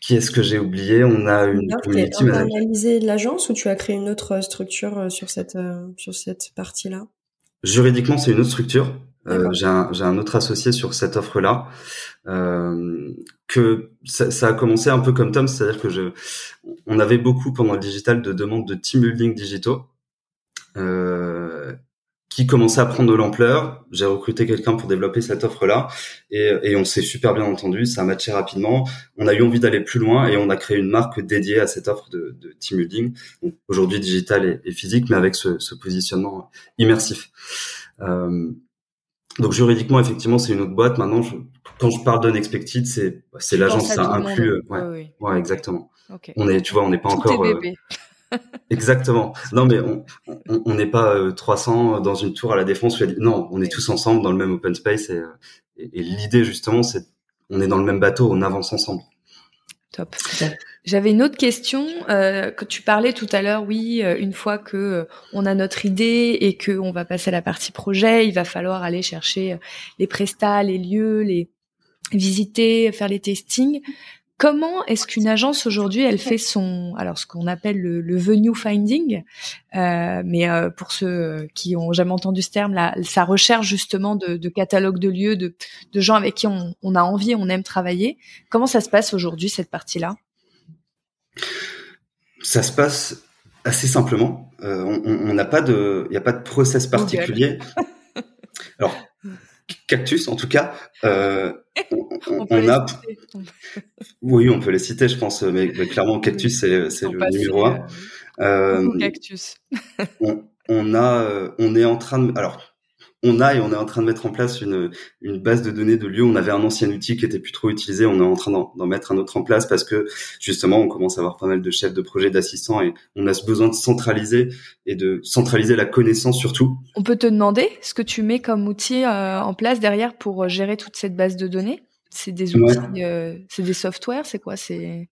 Qui est-ce que j'ai oublié? On a une community manager. Tu as analysé l'agence ou tu as créé une autre structure sur cette sur cette partie-là? Juridiquement, c'est une autre structure. Euh, j'ai un, un, autre associé sur cette offre-là. Euh, que ça, ça, a commencé un peu comme Tom, c'est-à-dire que je, on avait beaucoup pendant le digital de demandes de team building digitaux. Euh, qui commençait à prendre de l'ampleur. J'ai recruté quelqu'un pour développer cette offre-là et, et, on s'est super bien entendu, ça a matché rapidement. On a eu envie d'aller plus loin et on a créé une marque dédiée à cette offre de, de team building. Aujourd'hui digital et, physique, mais avec ce, ce positionnement immersif. Euh, donc juridiquement, effectivement, c'est une autre boîte. Maintenant, je, quand je parle d'Unexpected, c'est c'est l'agence, ça inclut. Euh, ouais, ouais, exactement. On est, tu vois, on n'est pas encore. Euh, Exactement. Non, mais on n'est pas 300 euh, dans une tour à la défense. Non, on est tous ensemble dans le même open space et, et, l'idée justement, c'est on est dans le même bateau, on avance ensemble. Top. J'avais une autre question euh, que tu parlais tout à l'heure. Oui, euh, une fois que euh, on a notre idée et que on va passer à la partie projet, il va falloir aller chercher les prestats, les lieux, les visiter, faire les testings. Comment est-ce qu'une agence aujourd'hui, elle fait son, alors ce qu'on appelle le, le venue finding, euh, mais euh, pour ceux qui ont jamais entendu ce terme, là, sa recherche justement de, de catalogue de lieux, de, de gens avec qui on, on, a envie, on aime travailler. Comment ça se passe aujourd'hui cette partie-là? Ça se passe assez simplement. on n'a pas de, il n'y a pas de process particulier. Alors, cactus, en tout cas, euh, on, a. Oui, on peut les citer, je pense, mais, clairement, cactus, c'est le numéro un. Euh, cactus. on, a, on est en train de. Alors, on a et on est en train de mettre en place une, une base de données de lieux. On avait un ancien outil qui était plus trop utilisé. On est en train d'en mettre un autre en place parce que justement, on commence à avoir pas mal de chefs de projet, d'assistants et on a ce besoin de centraliser et de centraliser la connaissance surtout. On peut te demander ce que tu mets comme outil euh, en place derrière pour gérer toute cette base de données? C'est des outils, euh, c'est des softwares, c'est quoi? C'est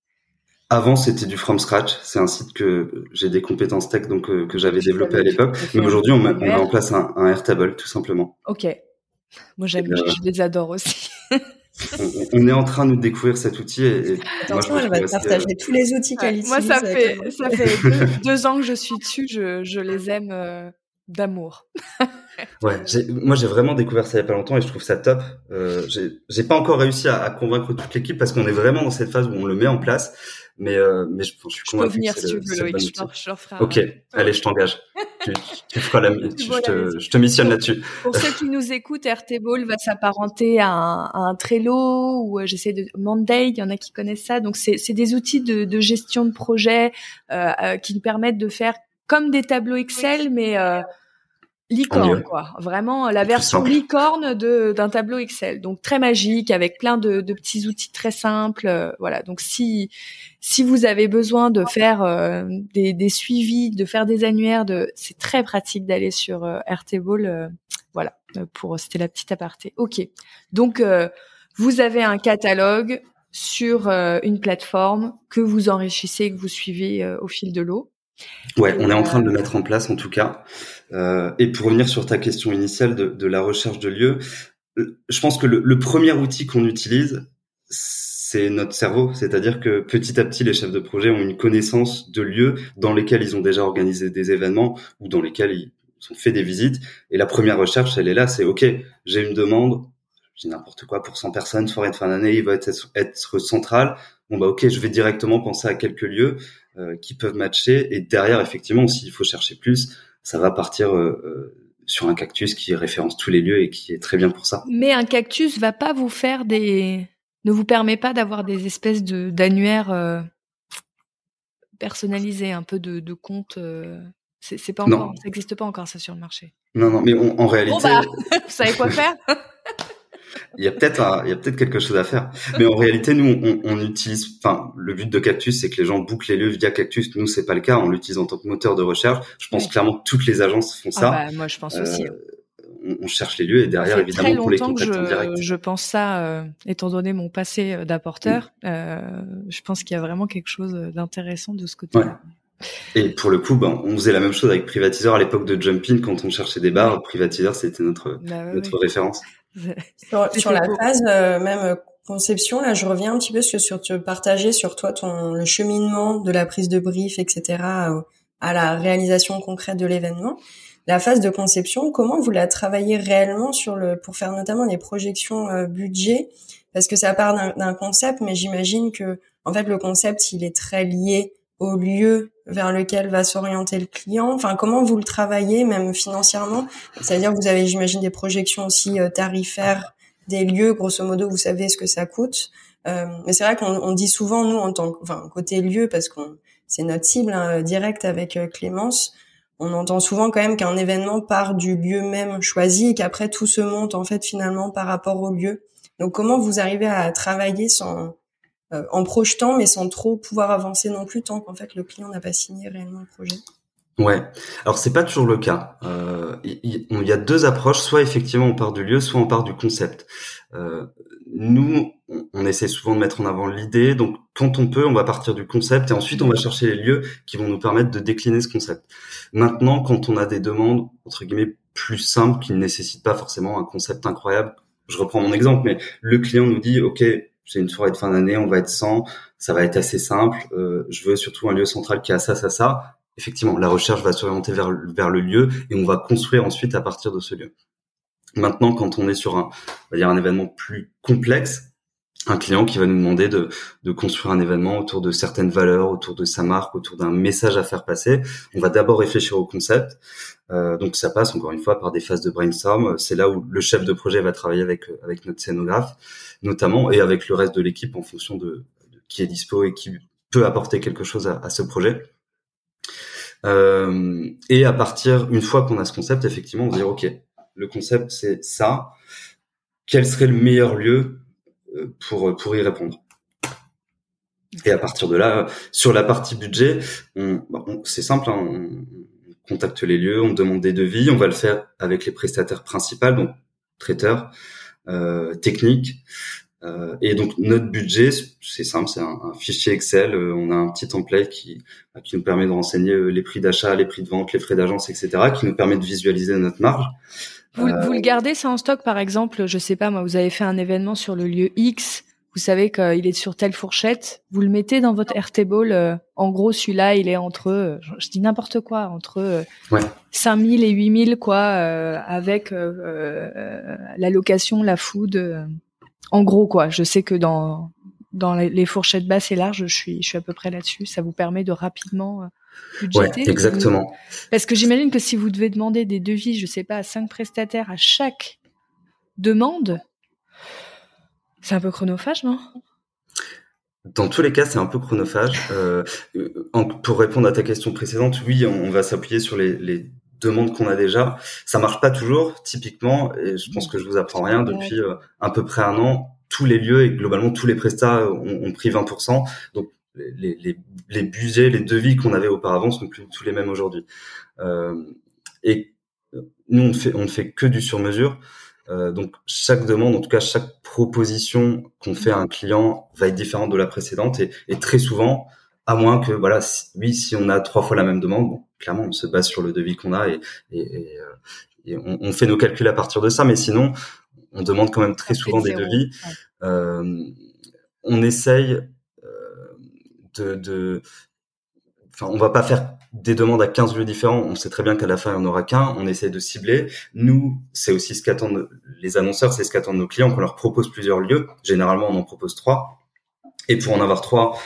avant, c'était du from scratch. C'est un site que j'ai des compétences tech donc euh, que j'avais développé à l'époque. Mais aujourd'hui, on, met en place un, un Airtable tout simplement. Ok. Moi, j'aime, euh, je les adore aussi. on, est en train de découvrir cet outil. Et, Attention, elle va partager euh, tous les outils qu'elle Moi, ça fait, ça fait deux, ans que je suis dessus. Je, je les aime d'amour. ouais, moi j'ai vraiment découvert ça il y a pas longtemps et je trouve ça top. Euh, j'ai pas encore réussi à, à convaincre toute l'équipe parce qu'on est vraiment dans cette phase où on le met en place. Mais, euh, mais je, je suis je peux venir si tu veux, Loïc, je, je ferai Ok, allez, je t'engage. tu, tu, feras la, tu, je, te, je te missionne là-dessus. Pour ceux qui nous écoutent, Airtable va s'apparenter à, à, un Trello ou euh, j'essaie de Monday, il y en a qui connaissent ça. Donc c'est des outils de, de, gestion de projet euh, euh, qui nous permettent de faire comme des tableaux Excel, mais euh, licorne quoi. Vraiment la version licorne de d'un tableau Excel. Donc très magique avec plein de, de petits outils très simples euh, voilà. Donc si si vous avez besoin de faire euh, des, des, suivis de faire des annuaires de c'est très pratique d'aller sur euh, Airtable euh, voilà pour c'était la petite aparté. Ok. Donc vous avez un catalogue sur une plateforme que vous enrichissez que vous suivez au fil de l'eau. Ouais, on est en train de le mettre en place en tout cas. Euh, et pour revenir sur ta question initiale de, de la recherche de lieux, je pense que le, le premier outil qu'on utilise, c'est notre cerveau. C'est-à-dire que petit à petit, les chefs de projet ont une connaissance de lieux dans lesquels ils ont déjà organisé des événements ou dans lesquels ils ont fait des visites. Et la première recherche, elle est là, c'est OK, j'ai une demande, j'ai n'importe quoi pour 100 personnes, soirée de fin d'année, il va être, être central. Bon bah ok, je vais directement penser à quelques lieux euh, qui peuvent matcher. Et derrière, effectivement, s'il faut chercher plus, ça va partir euh, euh, sur un cactus qui référence tous les lieux et qui est très bien pour ça. Mais un cactus va pas vous faire des, ne vous permet pas d'avoir des espèces de d'annuaires personnalisés, un peu de, de comptes. c'est pas encore, ça n'existe pas encore ça sur le marché. Non, non, mais en réalité, bon bah, vous savez quoi faire? Il y a peut-être il y a peut-être quelque chose à faire. Mais en réalité, nous, on, on utilise, enfin, le but de Cactus, c'est que les gens bouclent les lieux via Cactus. Nous, c'est pas le cas. On l'utilise en tant que moteur de recherche. Je pense clairement que toutes les agences font ça. Ah bah, moi, je pense aussi. Euh, on, cherche les lieux et derrière, évidemment, pour les contacts en direct. Je pense ça, euh, étant donné mon passé euh, d'apporteur, euh, je pense qu'il y a vraiment quelque chose d'intéressant de ce côté-là. Ouais. Et pour le coup, ben, on faisait la même chose avec Privatiseur à l'époque de Jumpin quand on cherchait des bars. Privatiseur, c'était notre bah notre référence. sur, la phase euh, même euh, conception, là, je reviens un petit peu sur, sur te partager sur toi ton le cheminement de la prise de brief, etc. Euh, à la réalisation concrète de l'événement. La phase de conception, comment vous la travaillez réellement sur le pour faire notamment les projections budget? Parce que ça part d'un concept, mais j'imagine que en fait le concept il est très lié au lieu vers lequel va s'orienter le client Enfin, comment vous le travaillez, même financièrement? C'est-à-dire, vous avez, j'imagine, des projections aussi euh, tarifaires des lieux, grosso modo, vous savez ce que ça coûte. Euh, mais c'est vrai qu'on dit souvent, nous, en tant que, enfin, côté lieu, parce qu'on c'est notre cible hein, directe avec euh, Clémence, on entend souvent quand même qu'un événement part du lieu même choisi et qu'après tout se monte en fait finalement par rapport au lieu. Donc comment vous arrivez à travailler sans euh, en projetant, mais sans trop pouvoir avancer non plus tant qu'en fait le client n'a pas signé réellement le projet. Ouais. Alors c'est pas toujours le cas. Euh, il, y a deux approches. Soit effectivement on part du lieu, soit on part du concept. Euh, nous, on essaie souvent de mettre en avant l'idée. Donc quand on peut, on va partir du concept et ensuite on va chercher les lieux qui vont nous permettre de décliner ce concept. Maintenant, quand on a des demandes entre guillemets plus simples qui ne nécessitent pas forcément un concept incroyable, je reprends mon exemple, mais le client nous dit OK, j'ai une soirée de fin d'année, on va être 100, ça va être assez simple. Euh, je veux surtout un lieu central qui a ça, ça, ça. Effectivement, la recherche va s'orienter vers, vers le lieu et on va construire ensuite à partir de ce lieu. Maintenant, quand on est sur un, on va dire un événement plus complexe, un client qui va nous demander de, construire un événement autour de certaines valeurs, autour de sa marque, autour d'un message à faire passer. On va d'abord réfléchir au concept. Euh, donc ça passe encore une fois par des phases de brainstorm. C'est là où le chef de projet va travailler avec avec notre scénographe, notamment, et avec le reste de l'équipe en fonction de, qui est dispo et qui peut apporter quelque chose à, ce projet. Euh, et à partir, une fois qu'on a ce concept, effectivement, on va dire ok, le concept c'est ça. Quel serait le meilleur lieu euh, pour pour y répondre. Et à partir de là, sur la partie budget, on, bah, c'est simple, hein, on contacte les lieux, on demande des devis, on va le faire avec les prestataires principaux, donc traiteurs, euh, techniques. Euh, et donc notre budget, c'est simple, c'est un, fichier Excel. Euh, on a un petit template qui bah, qui nous permet de renseigner euh, les prix d'achat, les prix de vente, les frais d'agence, etc., qui nous permet de visualiser notre marge. Vous, vous, le gardez ça en stock, par exemple, je sais pas moi, vous avez fait un événement sur le lieu X, vous savez qu'il est sur telle fourchette, vous le mettez dans votre Airtable. Euh, en gros, celui-là, il est entre, euh, je dis n'importe quoi, entre euh, ouais. 5000 et 8000 quoi, avec la location, la food. en gros quoi, je sais que dans dans les fourchettes basses et larges, je suis je suis à peu près là-dessus. Ça vous permet de rapidement budgéter. Ouais, exactement. Parce que j'imagine que si vous devez demander des devis, je sais pas, à cinq prestataires à chaque demande, c'est un peu chronophage, non? Dans tous les cas, c'est un peu chronophage. Euh, pour répondre à ta question précédente, oui, on va s'appuyer sur les, les demandes qu'on a déjà. Ça marche pas toujours, typiquement, et je pense que je vous apprends rien depuis euh, à peu près un an. Tous les lieux et globalement tous les prestats ont, ont pris 20%. Donc les, les, les, budgets, les devis qu'on avait auparavant sont plus tous les mêmes aujourd'hui. Euh, et nous, on ne fait, on ne fait que du sur-mesure. Euh, donc chaque demande, en tout cas chaque proposition qu'on fait à un client va être différente de la précédente et, et très souvent, à moins que voilà, oui, si on a trois fois la même demande, bon, clairement on se base sur le devis qu'on a et, et, et euh, on, on, fait nos calculs à partir de ça, mais sinon on demande quand même très souvent des devis. Euh, on essaye de, de enfin, on va pas faire des demandes à 15 lieux différents. On sait très bien qu'à la fin, il n'y en aura qu'un. On essaie de cibler. Nous, c'est aussi ce qu'attendent les annonceurs, c'est ce qu'attendent nos clients, qu'on leur propose plusieurs lieux. Généralement, on en propose trois. Et pour en avoir trois,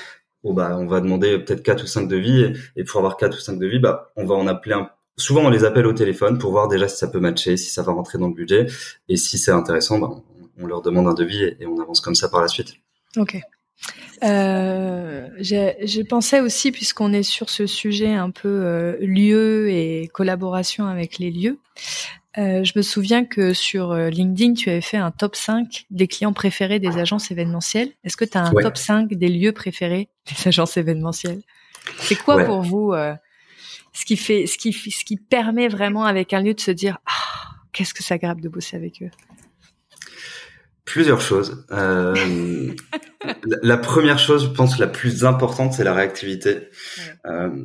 bon, bah, on va demander peut-être quatre ou cinq devis. Et pour avoir quatre ou cinq devis, bah, on va en appeler un Souvent, on les appelle au téléphone pour voir déjà si ça peut matcher, si ça va rentrer dans le budget. Et si c'est intéressant, bah, on leur demande un devis et on avance comme ça par la suite. Ok. Euh, j'ai pensé aussi, puisqu'on est sur ce sujet un peu euh, lieu et collaboration avec les lieux, euh, je me souviens que sur euh, LinkedIn, tu avais fait un top 5 des clients préférés des agences événementielles. Est-ce que tu as un top 5 des lieux préférés des agences événementielles? C'est quoi pour vous ce qui fait, ce qui, ce qui permet vraiment avec un lieu de se dire, ah, qu'est-ce que c'est agréable de bosser avec eux? Plusieurs choses. Euh, la, première chose, je pense, la plus importante, c'est la réactivité. Euh,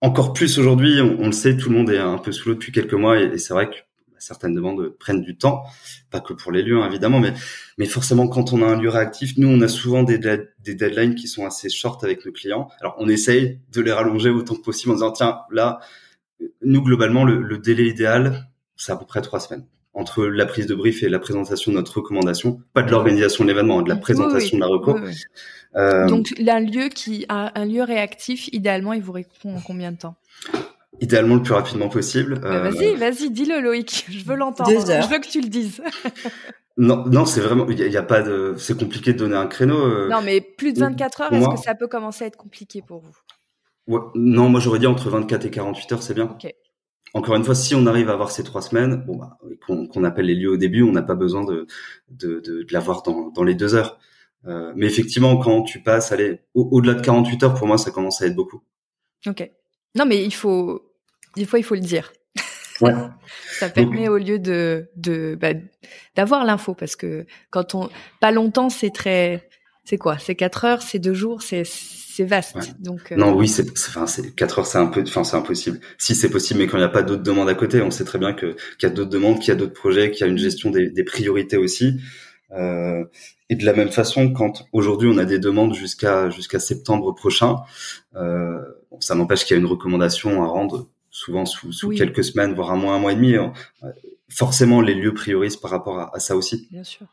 encore plus aujourd'hui, on, le sait, tout le monde est un peu sous l'eau depuis quelques mois, et, c'est vrai que certaines demandes prennent du temps, pas que pour les lieux hein, évidemment, mais mais forcément quand on a un lieu réactif, nous on a souvent des, des deadlines qui sont assez short avec nos clients. Alors on essaye de les rallonger autant que possible en disant tiens là, nous globalement le, le délai idéal c'est à peu près trois semaines entre la prise de brief et la présentation de notre recommandation, pas de l'organisation de l'événement, de la présentation de la reco. Euh, Donc, un lieu qui a un lieu réactif, idéalement, il vous répond en combien de temps? Idéalement le plus rapidement possible. Euh, vas-y, vas-y, dis-le Loïc. Je veux l'entendre. Je veux que tu le dises. non, non, c'est vraiment, il y, a pas de, c'est compliqué de donner un créneau. Euh, non, mais plus de 24 heures, est-ce que ça peut commencer à être compliqué pour vous? Non, moi j'aurais dit entre 24 et 48 heures, c'est bien. Ok encore une fois, si on arrive à avoir ces trois semaines, bon, bah, qu'on appelle les lieux au début, on n'a pas besoin de, de, de, de l'avoir dans, dans les deux heures. Euh, mais effectivement, quand tu passes, allez, au-delà de 48 heures, pour moi, ça commence à être beaucoup. Ok. Non, mais il faut, des fois, il faut le dire. Ouais. ça permet au lieu de, de, bah, d'avoir l'info parce que quand on, pas longtemps, c'est très, c'est quoi? C'est quatre heures, c'est deux jours, c'est, c'est vaste. Donc euh, non, oui, c'est enfin c'est 4 heures, c'est un peu, enfin c'est impossible. Si c'est possible, mais quand il n'y a pas d'autres demandes à côté, on sait très bien que qu'il y a d'autres demandes, qu'il y a d'autres projets, qu'il y a une gestion des, des priorités aussi. Euh, et de la même façon, quand aujourd'hui on a des demandes jusqu'à jusqu'à septembre prochain, euh, ça n'empêche qu'il y a une recommandation à rendre souvent sous, sous quelques semaines, voire un mois, un mois et demi. Euh, forcément, les lieux priorisent par rapport à, à ça aussi. Bien sûr.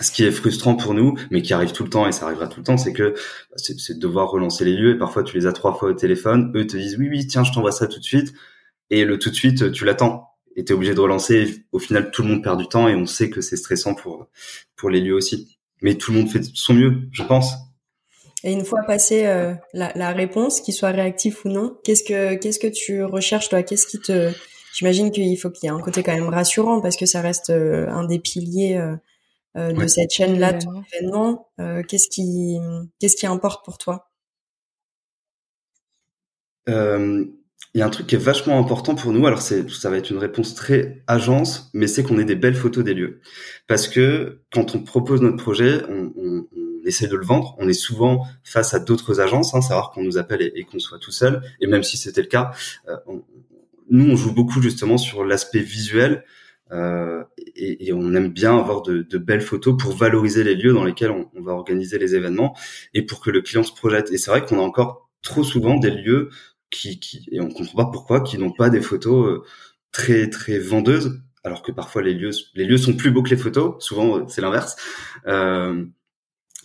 Ce qui est frustrant pour nous, mais qui arrive tout le temps et ça arrivera tout le temps, c'est que c'est de devoir relancer les lieux et parfois tu les as trois fois au téléphone, eux te disent oui oui tiens je t'envoie ça tout de suite et le tout de suite tu l'attends et t'es obligé de relancer. Au final tout le monde perd du temps et on sait que c'est stressant pour pour les lieux aussi. Mais tout le monde fait son mieux, je pense. Et une fois passé euh, la, la, réponse, qu'il soit réactif ou non, qu'est-ce que qu'est-ce que tu recherches toi? Qu'est-ce qui te J'imagine qu'il faut qu'il y ait un côté quand même rassurant parce que ça reste euh, un des piliers euh, euh, de cette chaîne-là, ton événement. Euh, qu'est-ce qui, qu'est-ce qui importe pour toi? Euh, Il y a un truc qui est vachement important pour nous. Alors c'est, ça va être une réponse très agence, mais c'est qu'on ait des belles photos des lieux. Parce que quand on propose notre projet, on, on, on essaie de le vendre. On est souvent face à d'autres agences. Hein, savoir qu'on nous appelle et, qu'on soit tout seul. Et même si c'était le cas, on, nous on joue beaucoup justement sur l'aspect visuel. Euh, et, et, on aime bien avoir de, de, belles photos pour valoriser les lieux dans lesquels on, on, va organiser les événements et pour que le client se projette. Et c'est vrai qu'on a encore trop souvent des lieux qui, qui et on comprend pas pourquoi, qui n'ont pas des photos euh, très très vendeuses, alors que parfois les lieux les lieux sont plus beaux que les photos. Souvent euh, c'est l'inverse. Euh,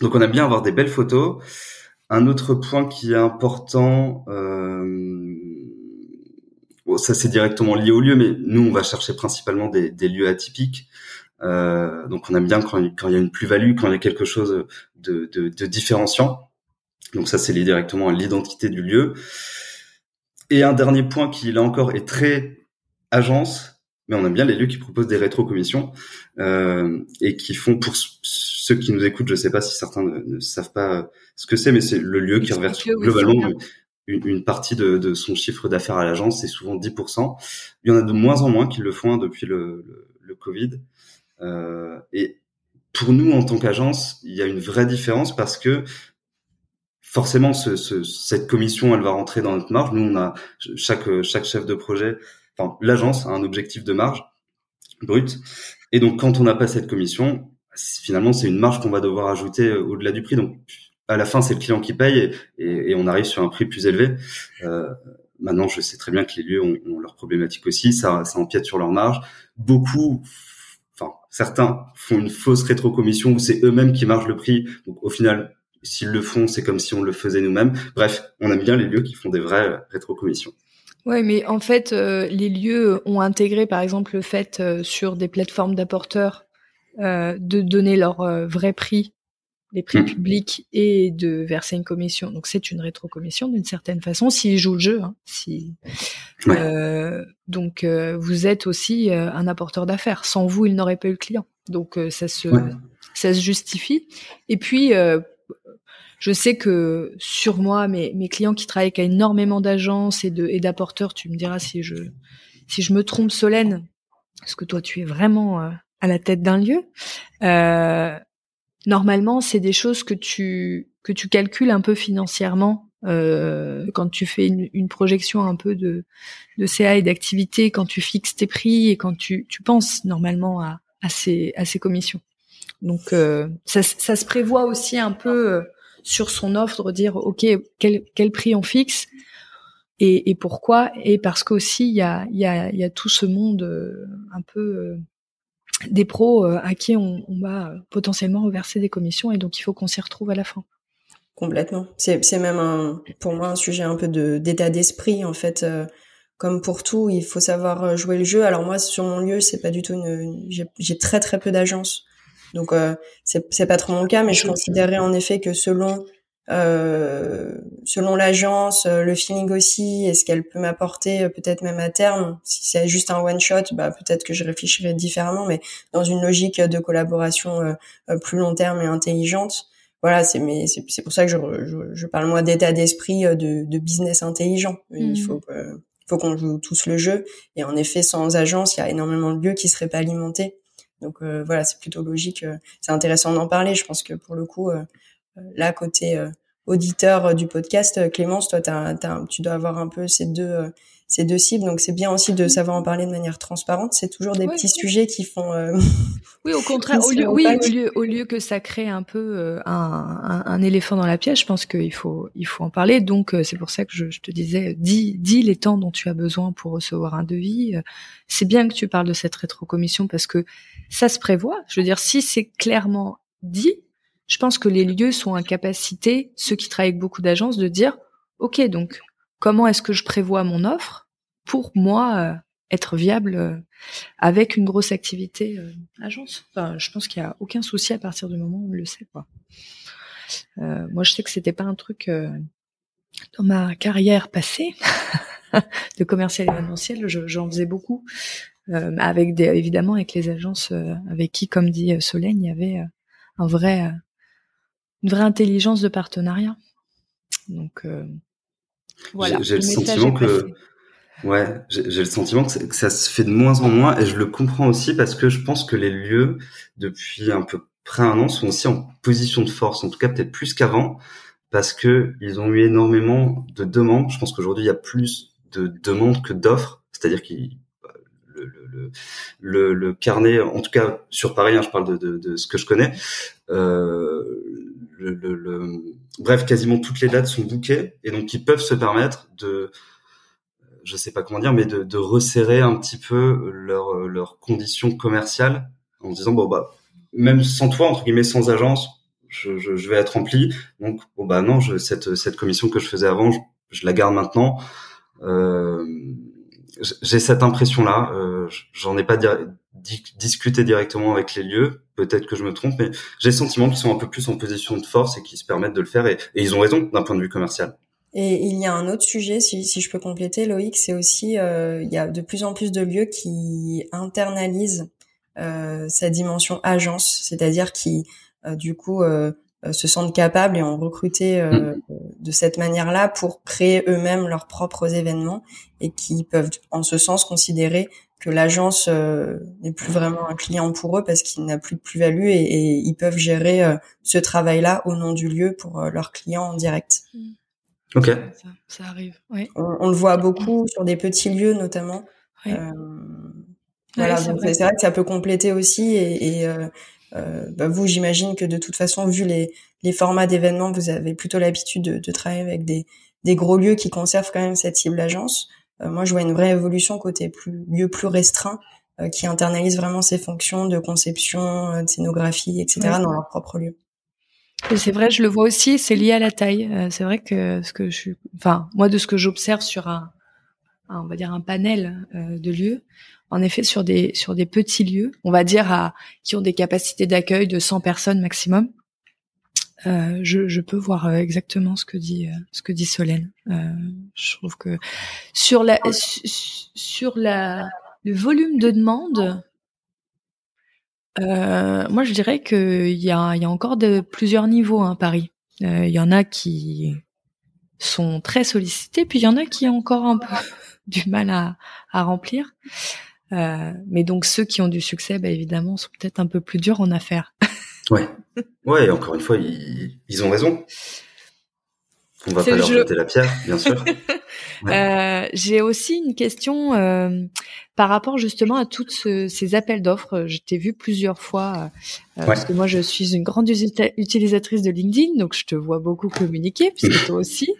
donc on aime bien avoir des belles photos. Un autre point qui est important. Euh, Bon, ça c'est directement lié au lieu, mais nous on va chercher principalement des, des lieux atypiques. Euh, donc on aime bien quand, quand il y a une plus-value, quand il y a quelque chose de, de, de différenciant. Donc ça c'est lié directement à l'identité du lieu. Et un dernier point qui là encore est très agence, mais on aime bien les lieux qui proposent des rétro-commissions euh, et qui font pour ceux qui nous écoutent, je sais pas si certains ne, ne savent pas ce que c'est, mais c'est le lieu qui reverse globalement une, une partie de, de, son chiffre d'affaires à l'agence, c'est souvent 10%. Il y en a de moins en moins qui le font hein, depuis le, le, le Covid. Euh, et pour nous, en tant qu'agence, il y a une vraie différence parce que forcément, ce, ce, cette commission, elle va rentrer dans notre marge. Nous, on a chaque chaque chef de projet, enfin l'agence a un objectif de marge brut. Et donc, quand on n'a pas cette commission, finalement, c'est une marge qu'on va devoir ajouter euh, au-delà du prix. Donc, à la fin, c'est le client qui paye et, on arrive sur un prix plus élevé. Euh, maintenant, je sais très bien que les lieux ont, ont leurs problématiques aussi, ça, ça empiète sur leur marge. Beaucoup, enfin certains font une fausse rétrocommission où c'est eux-mêmes qui margent le prix. Donc au final, s'ils le font, c'est comme si on le faisait nous-mêmes. Bref, on aime bien les lieux qui font des vraies rétrocommissions. Ouais, mais en fait, euh, les lieux ont intégré, par exemple, le fait euh, sur des plateformes d'apporteurs de donner leur vrai prix les prix mmh. publics et de verser une commission. Donc c'est une rétrocommission d'une certaine façon s'ils jouent le jeu. Hein, si ouais. euh, donc euh, vous êtes aussi euh, un apporteur d'affaires. Sans vous, il n'aurait pas eu le client. Donc ça se ouais. ça se justifie. Et puis je sais que sur moi, mes, mes clients qui travaillent avec énormément d'agences et de et d'apporteurs, tu me diras si je si je me trompe, Solène, parce que toi tu es vraiment à la tête d'un lieu. Euh, normalement, c'est des choses que tu que tu calcules un peu financièrement euh, quand tu fais une, une, projection un peu de de CA et d'activité, quand tu fixes tes prix et quand tu tu penses normalement à à ces à ces commissions. Donc euh, ça ça se prévoit aussi un peu euh, sur son offre dire ok quel quel prix on fixe et, et pourquoi et parce qu'aussi il y a y a y a tout ce monde euh, un peu euh, des pros euh, à qui on, on, va potentiellement reverser des commissions et donc il faut qu'on s'y retrouve à la fin. Complètement. C'est, même un, pour moi un sujet un peu de, d'état d'esprit en fait. Euh, comme pour tout, il faut savoir euh, jouer le jeu. Alors moi, sur mon lieu, c'est pas du tout une. J'ai, très très peu d'agences, donc euh, c'est, c'est pas trop mon cas. Mais je considérais en effet que selon euh, selon l'agence, euh, le feeling aussi, est-ce qu'elle peut m'apporter euh, peut-être même à terme? Si c'est juste un one shot, bah peut-être que je réfléchirais différemment, mais dans une logique de collaboration euh, plus long terme et intelligente. Voilà, c'est mais c'est, pour ça que je, je, je parle moi d'état d'esprit de, de business intelligent. Mmh. Il faut il faut qu'on joue tous le jeu. Et en effet, sans agence, il y a énormément de lieux qui seraient pas alimentés. Donc euh, voilà, c'est plutôt logique. C'est intéressant d'en parler. Je pense que pour le coup, euh, là côté euh, auditeur euh, du podcast, Clémence, toi, tu dois avoir un peu ces deux euh, ces deux cibles, donc c'est bien aussi de savoir en parler de manière transparente. C'est toujours des oui, petits oui. sujets qui font. Euh, oui, au contraire, au lieu, oui, au lieu, au lieu que ça crée un peu un, un, un, éléphant dans la pièce, je pense qu'il faut il faut en parler. Donc c'est pour ça que je, je, te disais, dis dis les temps dont tu as besoin pour recevoir un devis. C'est bien que tu parles de cette rétrocommission parce que ça se prévoit. Je veux dire, si c'est clairement dit, je pense que les lieux sont en capacité, ceux qui travaillent avec beaucoup d'agences, de dire, OK, donc comment est-ce que je prévois mon offre pour moi euh, être viable euh, avec une grosse activité euh, agence? Enfin, je pense qu'il n'y a aucun souci à partir du moment où on le sait. Quoi. moi, je sais que c'était pas un truc dans ma carrière passée de commercial événementiel. J'en faisais beaucoup, avec des, évidemment avec les agences avec qui, comme dit Solène, il y avait un vrai, une vraie intelligence de partenariat. Donc voilà. J'ai le, sentiment que Ouais, j'ai le sentiment que, ça se fait de moins en moins et je le comprends aussi parce que je pense que les lieux, depuis un peu près un an, sont aussi en position de force, en tout cas peut-être plus qu'avant, parce que ils ont eu énormément de demandes. Je pense qu'aujourd'hui il y a plus de demandes que d'offres, c'est-à-dire qu'il le, le, le, le, carnet, en tout cas sur Paris, hein, je parle de, de, de, ce que je connais. Euh, le, bref, quasiment toutes les dates sont bookées et donc ils peuvent se permettre de je sais pas comment dire, mais de, de resserrer un petit peu leurs leurs conditions commerciales en disant bon bah même sans toi entre guillemets sans agence, je, je, je vais être rempli. Donc bon bah non, je, cette cette commission que je faisais avant, je, la garde maintenant. Euh, j'ai cette impression là. Euh, J'en ai pas discuté directement avec les lieux. Peut-être que je me trompe, mais j'ai le sentiment qu'ils sont un peu plus en position de force et qu'ils se permettent de le faire. Et, et ils ont raison d'un point de vue commercial. Et il y a un autre sujet, si, si je peux compléter, Loïc, c'est aussi euh, il y a de plus en plus de lieux qui internalisent euh, sa dimension agence, c'est-à-dire qui euh, du coup euh, se sentent capables et ont recruté mm. de cette manière-là pour créer eux-mêmes leurs propres événements et qui peuvent en ce sens considérer que l'agence n'est plus vraiment un client pour eux parce qu'il n'a plus de plus-value et, et, ils peuvent gérer ce travail-là au nom du lieu pour leurs clients en direct. Mm. Ok. Ça, arrive. Oui. On, le voit beaucoup sur des petits lieux notamment. Euh, voilà, c'est vrai. que ça peut compléter aussi. Et, et euh, euh, bah vous, j'imagine que de toute façon, vu les, les formats d'événements, vous avez plutôt l'habitude de, de, travailler avec des, des gros lieux qui conservent quand même cette cible agence. Euh, moi, je vois une vraie évolution côté plus lieu plus restreint euh, qui internalise vraiment ces fonctions de conception, euh, de scénographie, etc. dans leur propre lieu. C'est vrai, je le vois aussi, c'est lié à la taille. Euh, c'est vrai que ce que je suis, enfin, moi de ce que j'observe sur un, on va dire un panel euh, de lieux, en effet sur des sur des petits lieux, on va dire à qui ont des capacités d'accueil de 100 personnes maximum. Euh, je, je, peux voir euh, exactement ce que dit ce que dit Solène. je trouve que sur la sur la le volume de demande, euh, moi, je dirais qu'il y a, y a encore de, plusieurs niveaux à hein, Paris. Euh, il y en a qui sont très sollicités, puis il y en a qui ont encore un peu du mal à, à remplir. Euh, mais donc ceux qui ont du succès, bah, évidemment, sont peut-être un peu plus durs en affaires. ouais, ouais. Encore une fois, ils, ils ont raison. On va pas leur jeter la pierre, bien sûr. Euh, j'ai aussi une question euh, par rapport justement à toutes ces appels d'offres. Je t'ai vu plusieurs fois euh, parce que moi je suis une grande utilisatrice de LinkedIn, donc je te vois beaucoup communiquer puisque toi aussi.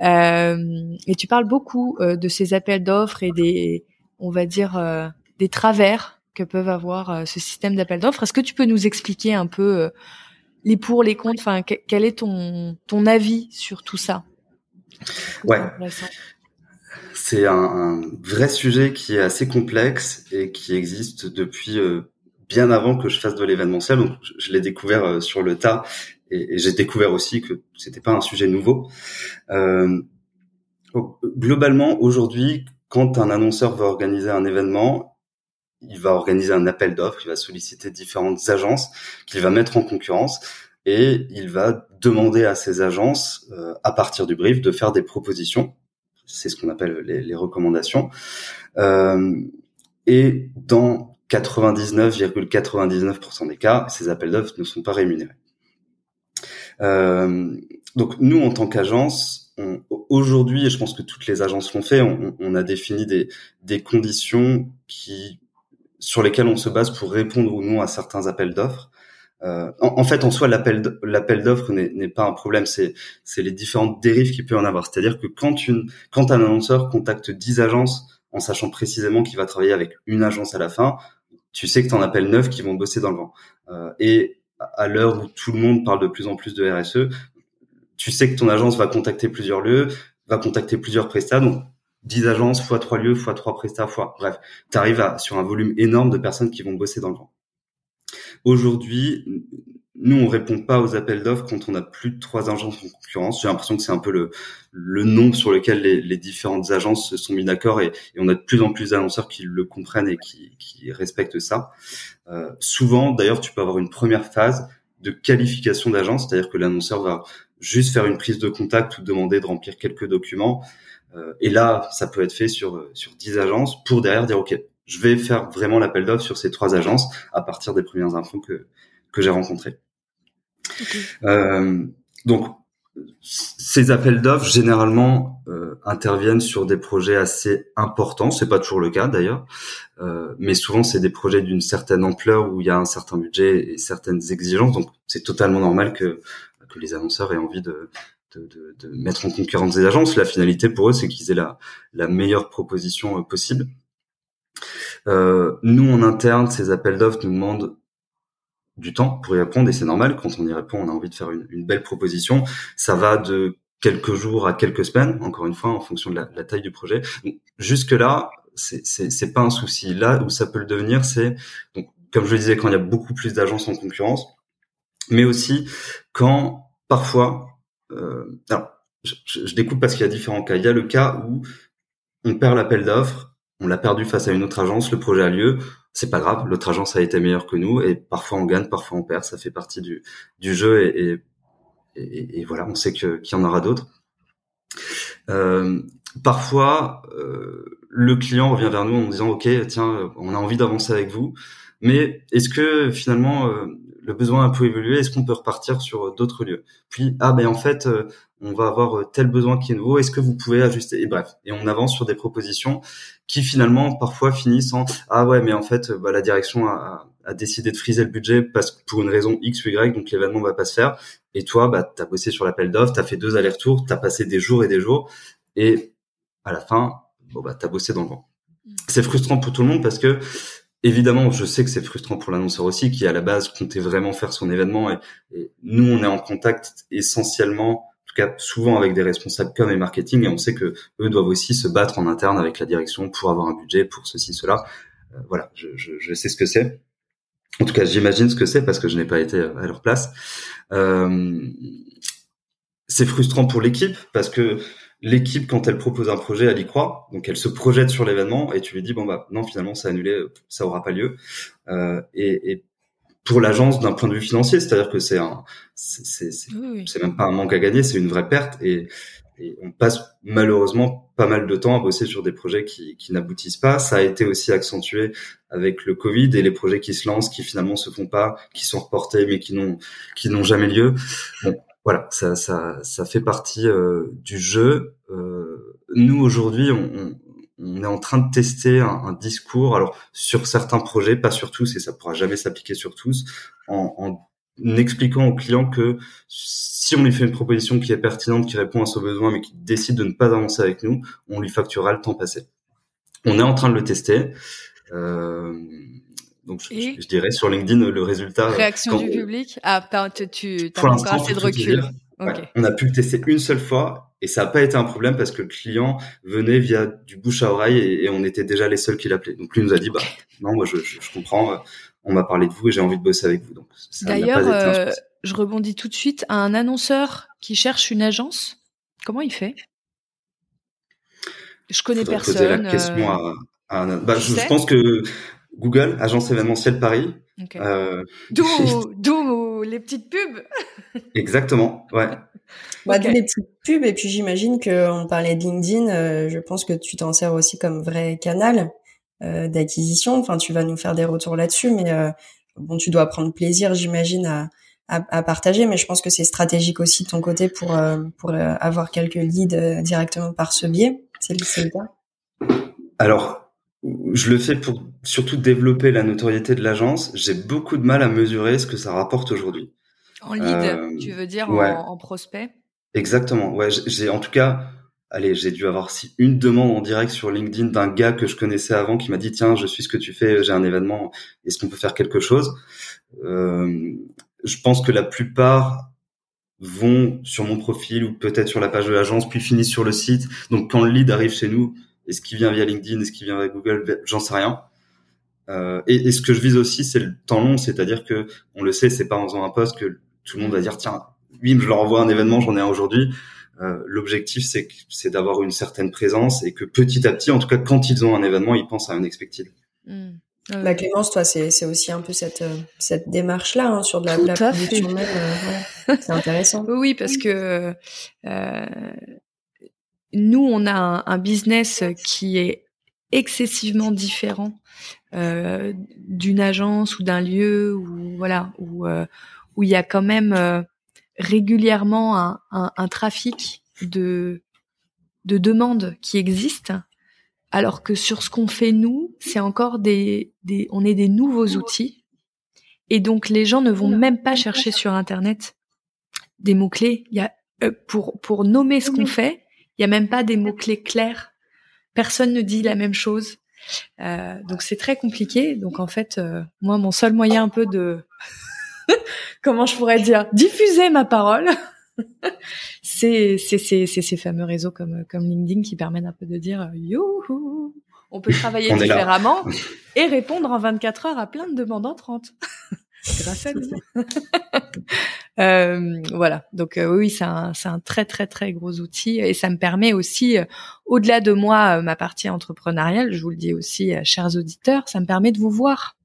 et tu parles beaucoup de ces appels d'offres et des, on va dire, des travers que peuvent avoir ce système d'appels d'offres. Est-ce que tu peux nous expliquer un peu les pour, les contre. Enfin, quel est ton ton avis sur tout ça? Ouais. C'est un, vrai sujet qui est assez complexe et qui existe depuis euh, bien avant que je fasse de l'événementiel. Donc, je, l'ai découvert euh, sur le tas et, j'ai découvert aussi que c'était pas un sujet nouveau. Euh, globalement, aujourd'hui, quand un annonceur va organiser un événement, il va organiser un appel d'offres, il va solliciter différentes agences qu'il va mettre en concurrence et il va demander à ces agences, euh, à partir du brief, de faire des propositions. C'est ce qu'on appelle les, recommandations. Euh, et dans 99,99% des cas, ces appels d'offres ne sont pas rémunérés. Euh, donc nous, en tant qu'agence, aujourd'hui, et je pense que toutes les agences l'ont fait, on, a défini des conditions qui sur lesquels on se base pour répondre ou non à certains appels d'offres. Euh, en, fait, en soi, l'appel d'offres n'est pas un problème. C'est les différentes dérives qu'il peut en avoir. C'est-à-dire que quand une quand un annonceur contacte 10 agences en sachant précisément qu'il va travailler avec une agence à la fin, tu sais que tu en appelles 9 qui vont bosser dans le vent. Euh, et à l'heure où tout le monde parle de plus en plus de RSE, tu sais que ton agence va contacter plusieurs lieux, va contacter plusieurs prestats, 10 agences fois 3 lieux fois 3 prestats fois bref, tu arrives sur un volume énorme de personnes qui vont bosser dans le vent. Aujourd'hui, nous, on répond pas aux appels d'offres quand on a plus de trois agences en concurrence. J'ai l'impression que c'est un peu le, le nombre sur lequel les, les différentes agences se sont mis d'accord et, on a de plus en plus d'annonceurs qui le comprennent et qui, qui respectent ça. Euh, souvent, d'ailleurs, tu peux avoir une première phase de qualification d'agence, c'est-à-dire que l'annonceur va juste faire une prise de contact ou demander de remplir quelques documents. Euh, et là, ça peut être fait sur sur 10 agences pour derrière dire OK, je vais faire vraiment l'appel d'offres sur ces trois agences à partir des premières infos que que j'ai rencontrées. Euh, donc, ces appels d'offres généralement euh, interviennent sur des projets assez importants. C'est pas toujours le cas d'ailleurs, euh, mais souvent c'est des projets d'une certaine ampleur où il y a un certain budget et certaines exigences. Donc c'est totalement normal que que les annonceurs aient envie de de, de, de mettre en concurrence des agences. La finalité pour eux, c'est qu'ils aient la la meilleure proposition euh, possible. Euh, nous en interne, ces appels d'offres nous demandent du temps pour y répondre et c'est normal. Quand on y répond, on a envie de faire une, une, belle proposition. Ça va de quelques jours à quelques semaines, encore une fois, en fonction de la, taille du projet. Jusque là, c'est pas un souci. Là où ça peut le devenir, c'est donc comme je le disais, quand il y a beaucoup plus d'agences en concurrence, mais aussi quand parfois, alors je, découpe parce qu'il y a différents cas. Il y a le cas où on perd l'appel d'offres, on l'a perdu face à une autre agence, le projet a lieu, c'est pas grave, l'autre agence a été meilleure que nous et parfois on gagne, parfois on perd, ça fait partie du, jeu et, voilà, on sait qu'il y en aura d'autres. Euh, parfois, euh, le client revient vers nous en disant OK, tiens, on a envie d'avancer avec vous, mais est-ce que finalement euh, le besoin a un peu évolué Est-ce qu'on peut repartir sur d'autres lieux? Puis ah ben en fait, euh, on va avoir euh, tel besoin qui est nouveau, est-ce que vous pouvez ajuster? Et bref, et on avance sur des propositions qui finalement parfois finissent en ah ouais mais en fait bah, la direction a, a, décidé de friser le budget parce que pour une raison X ou Y donc l'événement va pas se faire et toi bah t'as bossé sur l'appel d'offres, t'as fait deux allers-retours, t'as passé des jours et des jours et à la fin bon bah t'as bossé dans le vent. Mm. C'est frustrant pour tout le monde parce que Évidemment, je sais que c'est frustrant pour l'annonceur aussi, qui à la base comptait vraiment faire son événement. Et, nous, on est en contact essentiellement tout cas souvent avec des responsables com et marketing, et on sait que eux doivent aussi se battre en interne avec la direction pour avoir un budget, pour ceci, cela. Euh, voilà, je, je, je, sais ce que c'est. En tout cas, j'imagine ce que c'est parce que je n'ai pas été à leur place. Euh, c'est frustrant pour l'équipe parce que l'équipe, quand elle propose un projet, elle y croit, donc elle se projette sur l'événement et tu lui dis bon bah non finalement c'est annulé, ça aura pas lieu. Euh, et, et, pour l'agence d'un point de vue financier, c'est-à-dire que c'est un, c'est oui, oui. même pas un manque à gagner, c'est une vraie perte et, et, on passe malheureusement pas mal de temps à bosser sur des projets qui, qui n'aboutissent pas. Ça a été aussi accentué avec le Covid et les projets qui se lancent, qui finalement se font pas, qui sont reportés mais qui n'ont qui n'ont jamais lieu. Bon, voilà, ça, ça, ça fait partie euh, du jeu. Euh, nous aujourd'hui, on, on, est en train de tester un, discours, alors sur certains projets, pas sur tous, et ça pourra jamais s'appliquer sur tous, en, en, expliquant au client que si on lui fait une proposition qui est pertinente, qui répond à son besoin, mais qui décide de ne pas avancer avec nous, on lui facturera le temps passé. On est en train de le tester. Euh, donc je, je, dirais sur LinkedIn le résultat. Réaction du public? Ah, tu, tu as encore assez de recul. Okay. on a pu le tester une seule fois et ça n'a pas été un problème parce que le client venait via du bouche à oreille et, et on était déjà les seuls qui l'appelaient. Donc lui nous a dit bah non moi je, comprends, euh, on m'a parlé de vous et j'ai envie de bosser avec vous. Donc d'ailleurs euh, je rebondis tout de suite à un annonceur qui cherche une agence. Comment il fait? Je connais Faudrait personne. Poser la question euh... à, à bah, je, je, pense que Google, agence événementielle Paris. Okay. Euh... D'où, les petites pubs. Exactement, ouais. Bah, okay. les petites pubs et puis j'imagine que on parlait de LinkedIn. Euh, je pense que tu t'en sers aussi comme vrai canal euh, d'acquisition. Enfin, tu vas nous faire des retours là-dessus, mais euh, bon, tu dois prendre plaisir, j'imagine, à, à, à, partager. Mais je pense que c'est stratégique aussi de ton côté pour euh, pour euh, avoir quelques leads directement par ce biais. C'est le cas? Alors, je le fais pour surtout développer la notoriété de l'agence. J'ai beaucoup de mal à mesurer ce que ça rapporte aujourd'hui. En lead, euh, tu veux dire ouais. en, en, prospect? Exactement. Ouais, j'ai en tout cas, allez, j'ai dû avoir si une demande en direct sur LinkedIn d'un gars que je connaissais avant qui m'a dit tiens, je suis ce que tu fais, j'ai un événement, est-ce qu'on peut faire quelque chose? Euh, je pense que la plupart vont sur mon profil ou peut-être sur la page de l'agence, puis finissent sur le site. Donc quand le lead arrive chez nous, est-ce qu'il vient via LinkedIn, est-ce qu'il vient via Google, j'en sais rien. Euh, et, et, ce que je vise aussi, c'est le temps long, c'est-à-dire que on le sait, c'est pas en faisant un post que tout le monde va dire tiens, bim, je leur envoie un événement, j'en ai un aujourd'hui. Euh, L'objectif, c'est c'est d'avoir une certaine présence et que petit à petit, en tout cas, quand ils ont un événement, ils pensent à un expected. Mmh. La bah, Clémence, toi, c'est aussi un peu cette, euh, cette démarche-là hein, sur de la, la production même. Euh, c'est intéressant. Oui, parce que euh, nous, on a un, un, business qui est excessivement différent euh, d'une agence ou d'un lieu où voilà où euh, où il y a quand même euh, régulièrement un, un, un, trafic de de demandes qui existent alors que sur ce qu'on fait nous, c'est encore des, des, on est des nouveaux outils. Et donc les gens ne vont même pas chercher sur Internet des mots clés. Il y a euh, pour pour nommer ce qu'on fait, il y a même pas des mots clés clairs. Personne ne dit la même chose. Euh, donc c'est très compliqué. Donc en fait, euh, moi mon seul moyen un peu de comment je pourrais dire diffuser ma parole, c'est ces fameux réseaux comme, comme LinkedIn qui permettent un peu de dire youhou, on peut travailler différemment et répondre en 24 heures à plein de demandes entrantes. Grâce à nous. euh, voilà. Donc euh, oui, c'est un, un très très très gros outil et ça me permet aussi, euh, au-delà de moi, euh, ma partie entrepreneuriale, je vous le dis aussi, chers auditeurs, ça me permet de vous voir.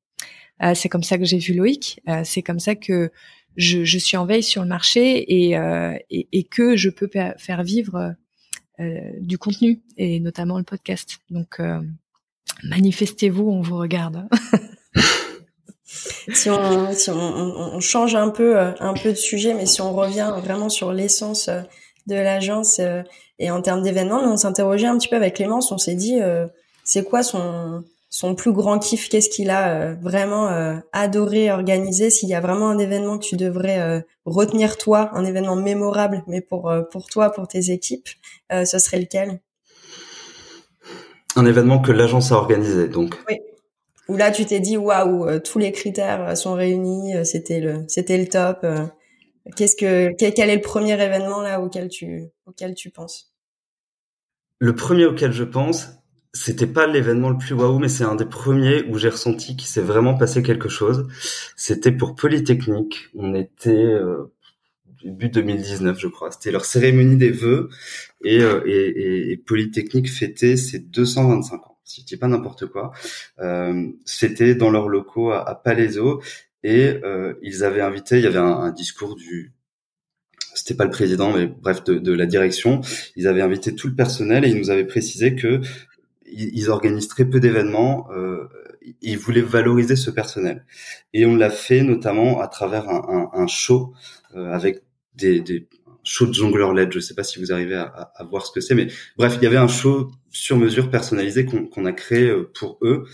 c'est comme ça que j'ai vu Loïc. c'est comme ça que je, je, suis en veille sur le marché et, euh, et, et que je peux faire vivre euh, du contenu et notamment le podcast. Donc euh, manifestez-vous, on vous regarde. si on, si on, on, change un peu euh, un peu de sujet, mais si on revient vraiment sur l'essence euh, de l'agence et en termes d'événements, on s'interrogeait un petit peu avec Clémence, on s'est dit c'est quoi son son plus grand kiff, qu'est-ce qu'il a euh, vraiment euh, adoré organiser, s'il y a vraiment un événement que tu devrais euh, retenir toi, un événement mémorable, mais pour pour toi, pour tes équipes, ce serait lequel? Un événement que l'agence a organisé, donc. Oui. Où là, tu t'es dit waouh, tous les critères sont réunis, c'était le c'était le top. Qu'est-ce que quel, est le premier événement là auquel tu auquel tu penses? Le premier auquel je pense, c'était pas l'événement le plus waouh, mais c'est un des premiers où j'ai ressenti qu'il s'est vraiment passé quelque chose. C'était pour Polytechnique. On était euh, début 2019, je crois. C'était leur cérémonie des vœux euh, et, et, Polytechnique fêtait ses 225 ans. Si je dis pas n'importe quoi, euh, c'était dans leurs locaux à, à Palaiso et euh, ils avaient invité. Il y avait un, un discours du c'était pas le président, mais bref, de, de, la direction. Ils avaient invité tout le personnel et ils nous avaient précisé que ils, organisent très peu d'événements. Euh, ils voulaient valoriser ce personnel. Et on l'a fait notamment à travers un, un, un show euh, avec des, des shows de jongleur LED. Je sais pas si vous arrivez à, à, voir ce que c'est, mais bref, il y avait un show sur mesure personnalisé qu'on a créé euh, pour eux.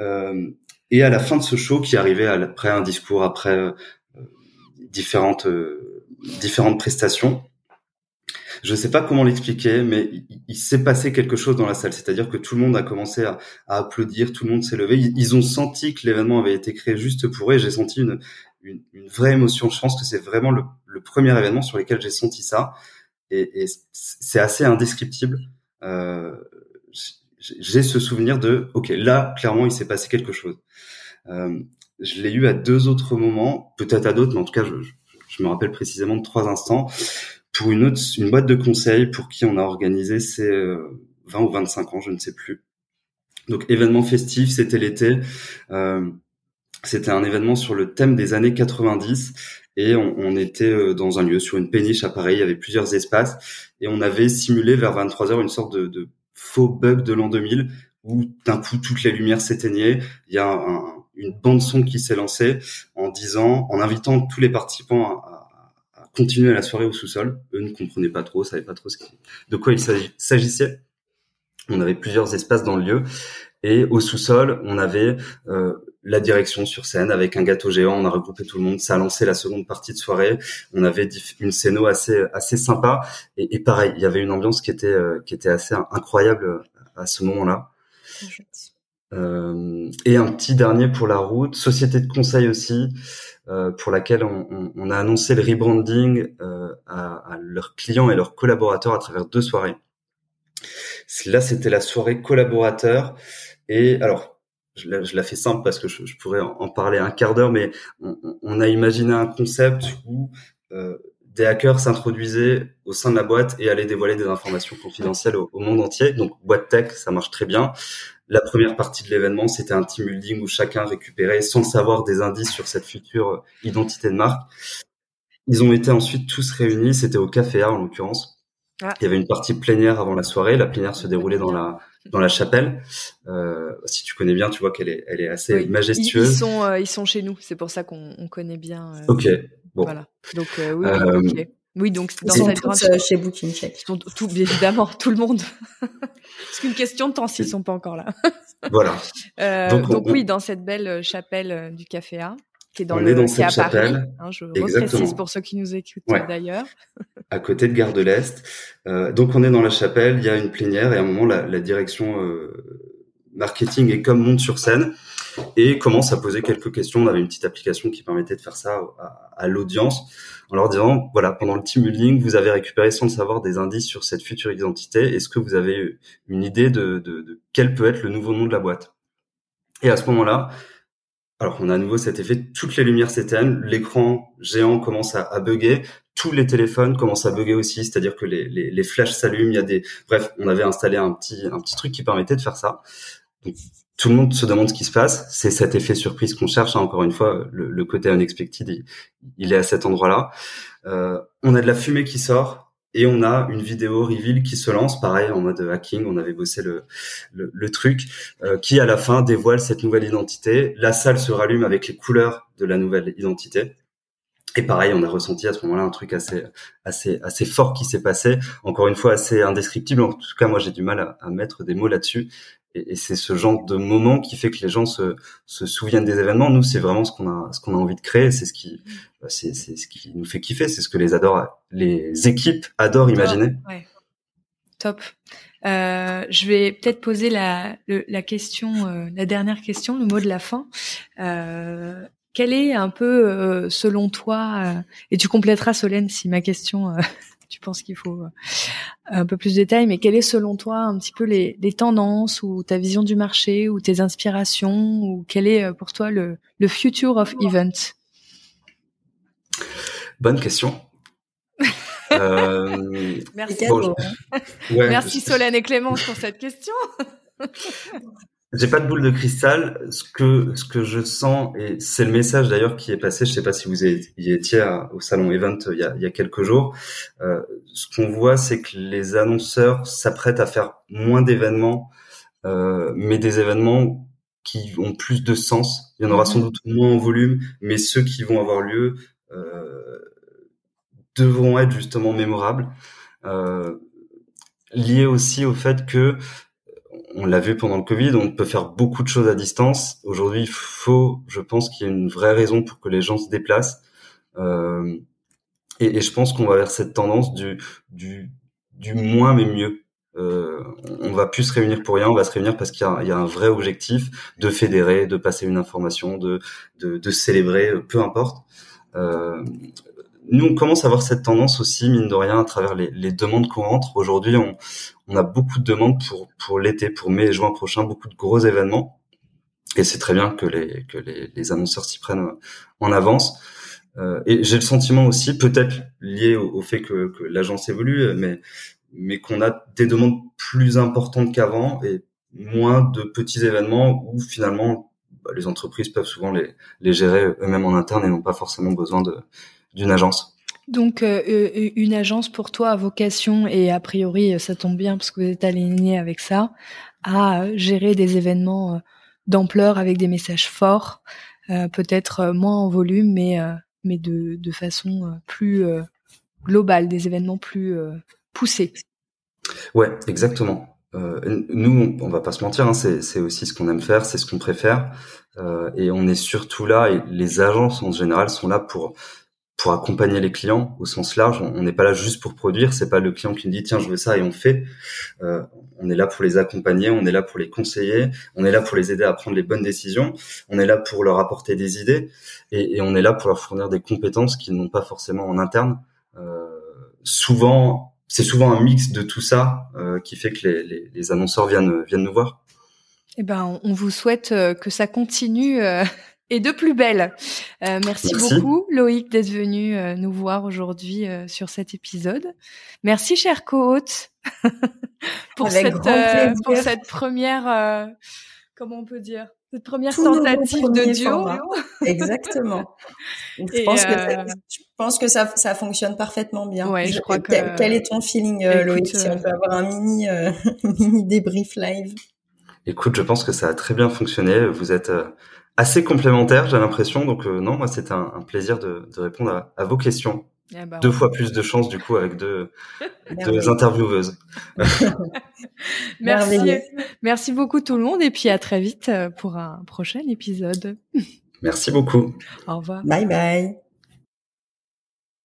Euh, et à la fin de ce show, qui arrivait après un discours, après euh, différentes différentes prestations, je ne sais pas comment l'expliquer, mais il, s'est passé quelque chose dans la salle. C'est-à-dire que tout le monde a commencé à, applaudir, tout le monde s'est levé. Ils, ont senti que l'événement avait été créé juste pour eux. J'ai senti une, une, vraie émotion. Je pense que c'est vraiment le, premier événement sur lequel j'ai senti ça, et, et c'est assez indescriptible. Euh, j'ai ce souvenir de, ok, là, clairement, il s'est passé quelque chose. Euh, je l'ai eu à deux autres moments, peut-être à d'autres, mais en tout cas, je, je me rappelle précisément de trois instants pour une autre, une boîte de conseil pour qui on a organisé ces 20 ou 25 ans, je ne sais plus. Donc événement festif, c'était l'été. Euh, c'était un événement sur le thème des années 90 et on, était euh, dans un lieu sur une péniche à Paris. Il y avait plusieurs espaces et on avait simulé vers 23 heures une sorte de, faux bug de l'an 2000 où d'un coup toutes les lumières s'éteignaient. Il y a un, une bande son qui s'est lancée en disant, en invitant tous les participants à, continuer la soirée au sous-sol. Eux ne comprenaient pas trop, savaient pas trop de quoi il s'agissait. On avait plusieurs espaces dans le lieu et au sous-sol, on avait euh, la direction sur scène avec un gâteau géant. On a regroupé tout le monde. Ça a lancé la seconde partie de soirée. On avait une scéno assez assez sympa et, et pareil, il y avait une ambiance qui était euh, qui était assez incroyable à ce moment-là. Euh, et un petit dernier pour la route, société de conseil aussi, euh, pour laquelle on, on, on, a annoncé le rebranding euh, à, à, leurs clients et leurs collaborateurs à travers deux soirées. Là, c'était la soirée collaborateur. Et alors, je la, je la fais simple parce que je, je pourrais en, parler un quart d'heure, mais on, on, a imaginé un concept où euh, des hackers s'introduisaient au sein de la boîte et allaient dévoiler des informations confidentielles au, monde entier. Donc, boîte tech, ça marche très bien. La première partie de l'événement, c'était un team building où chacun récupérait, sans le savoir, des indices sur cette future identité de marque. Ils ont été ensuite tous réunis. C'était au Café A, en l'occurrence. Ah. Il y avait une partie plénière avant la soirée. La plénière se déroulait dans la dans la chapelle. Euh, si tu connais bien, tu vois qu'elle est elle est assez majestueuse. Ils, sont euh, ils sont chez nous. C'est pour ça qu'on on connaît bien. Euh, ok. Bon. Voilà. Donc euh, oui, euh, okay. oui, donc dans ils cette grande... Euh, chez Booking Check. Tout, tout, évidemment, tout le monde. C'est une question de temps s'ils sont pas encore là. voilà. donc, donc oui, dans cette belle chapelle du Café A, qui est dans on le est dans cette chapelle. Paris, hein, je reprécise pour ceux qui nous écoutent d'ailleurs. à côté de Gare de l'Est. Euh, donc on est dans la chapelle, il y a une plénière et à un moment la, la direction euh, marketing est comme monte sur scène et commence à poser quelques questions. On avait une petite application qui permettait de faire ça à, à l'audience en leur disant, voilà, pendant le team building, vous avez récupéré sans le savoir des indices sur cette future identité. Est-ce que vous avez une idée de, de, de, quel peut être le nouveau nom de la boîte? Et à ce moment-là, alors on a à nouveau cet effet, toutes les lumières s'éteignent, l'écran géant commence à, bugger, tous les téléphones commencent à bugger aussi, c'est-à-dire que les, les, les flashs s'allument, il y a des, bref, on avait installé un petit un petit truc qui permettait de faire ça. Tout le monde se demande ce qui se passe. C'est cet effet surprise qu'on cherche. Hein. Encore une fois, le, côté unexpected, il, est à cet endroit-là. Euh, on a de la fumée qui sort et on a une vidéo reveal qui se lance, pareil en mode hacking. On avait bossé le, le, truc euh, qui à la fin dévoile cette nouvelle identité. La salle se rallume avec les couleurs de la nouvelle identité. Et pareil, on a ressenti à ce moment-là un truc assez, assez, assez fort qui s'est passé. Encore une fois, assez indescriptible. En tout cas, moi, j'ai du mal à, à mettre des mots là-dessus et, c'est ce genre de moment qui fait que les gens se, se souviennent des événements. Nous, c'est vraiment ce qu'on a, ce qu'on a envie de créer. C'est ce qui, bah, c'est, ce qui nous fait kiffer. C'est ce que les adore, les équipes adorent imaginer. Ouais. Top. Euh, je vais peut-être poser la, la question, euh, la dernière question, le mot de la fin. Euh, quel est un peu, euh, selon toi, euh, et tu compléteras Solène si ma question tu penses qu'il faut euh, un peu plus de détails, mais quelles est selon toi un petit peu les, les, tendances ou ta vision du marché ou tes inspirations ou quel est euh, pour toi le, le future of event Bonne question. euh, Merci. Bon, ouais, Merci Solène et Clémence pour cette question. J'ai pas de boule de cristal. Ce que ce que je sens et c'est le message d'ailleurs qui est passé. Je sais pas si vous y étiez au salon Event il y a, il y a quelques jours. Euh, ce qu'on voit, c'est que les annonceurs s'apprêtent à faire moins d'événements, euh, mais des événements qui ont plus de sens. Il y en aura sans mhm. doute moins en volume, mais ceux qui vont avoir lieu euh, devront être justement mémorables. Euh, liés aussi au fait que on l'a vu pendant le Covid, on peut faire beaucoup de choses à distance. Aujourd'hui, il faut, je pense qu'il y a une vraie raison pour que les gens se déplacent. Euh, et, je pense qu'on va vers cette tendance du, moins mais mieux. Euh, on va plus se réunir pour rien, on va se réunir parce qu'il y, a un vrai objectif de fédérer, de passer une information, de célébrer, peu importe. Euh, nous, on commence à avoir cette tendance aussi, mine de rien, à travers les, les demandes qu'on rentre. Aujourd'hui, on, on, a beaucoup de demandes pour, pour l'été, pour mai et juin prochain, beaucoup de gros événements. Et c'est très bien que les, que les, les annonceurs s'y prennent en avance. Euh, et j'ai le sentiment aussi, peut-être lié au, fait que, que l'agence évolue, mais, mais qu'on a des demandes plus importantes qu'avant et moins de petits événements où finalement bah, les entreprises peuvent souvent les, les gérer eux-mêmes en interne et n'ont pas forcément besoin de, d'une agence. Donc euh, euh, une agence pour toi à vocation et a priori ça tombe bien parce que vous êtes aligné avec ça à gérer des événements euh, d'ampleur avec des messages forts, peut-être moins en volume mais mais de, de façon plus globale, des événements plus poussés. Ouais, exactement. nous, on, va pas se mentir, hein, c'est aussi ce qu'on aime faire, c'est ce qu'on préfère, et on est surtout là. Et les agences en général sont là pour pour accompagner les clients au sens large. On n'est pas là juste pour produire. C'est pas le client qui nous dit tiens je veux ça et on fait. Euh, on est là pour les accompagner, on est là pour les conseiller, on est là pour les aider à prendre les bonnes décisions, on est là pour leur apporter des idées et, on est là pour leur fournir des compétences qu'ils n'ont pas forcément en interne. Euh, souvent, c'est souvent un mix de tout ça euh, qui fait que les, les, les, annonceurs viennent viennent nous voir. Eh ben, on vous souhaite euh, que ça continue euh, et de plus belle. Euh, merci, beaucoup Loïc d'être venu euh, nous voir aujourd'hui euh, sur cet épisode. Merci cher co-hôte pour, cette, pour cette première, comment on peut dire, cette première tentative de duo. Exactement. je, pense que ça, je pense que ça, ça fonctionne parfaitement bien. Ouais, je, crois que... Quel est ton feeling, Loïc Si on peut avoir un mini, mini débrief live? Écoute, je pense que ça a très bien fonctionné. Vous êtes assez complémentaires, j'ai l'impression. Donc euh, non, moi c'était un, un, plaisir de, de répondre à, à, vos questions. Eh ben, deux fois plus de chance du coup avec deux, deux intervieweuses. Merci. Merci beaucoup tout le monde et puis à très vite euh, pour un prochain épisode. Merci beaucoup. Au revoir. Bye bye.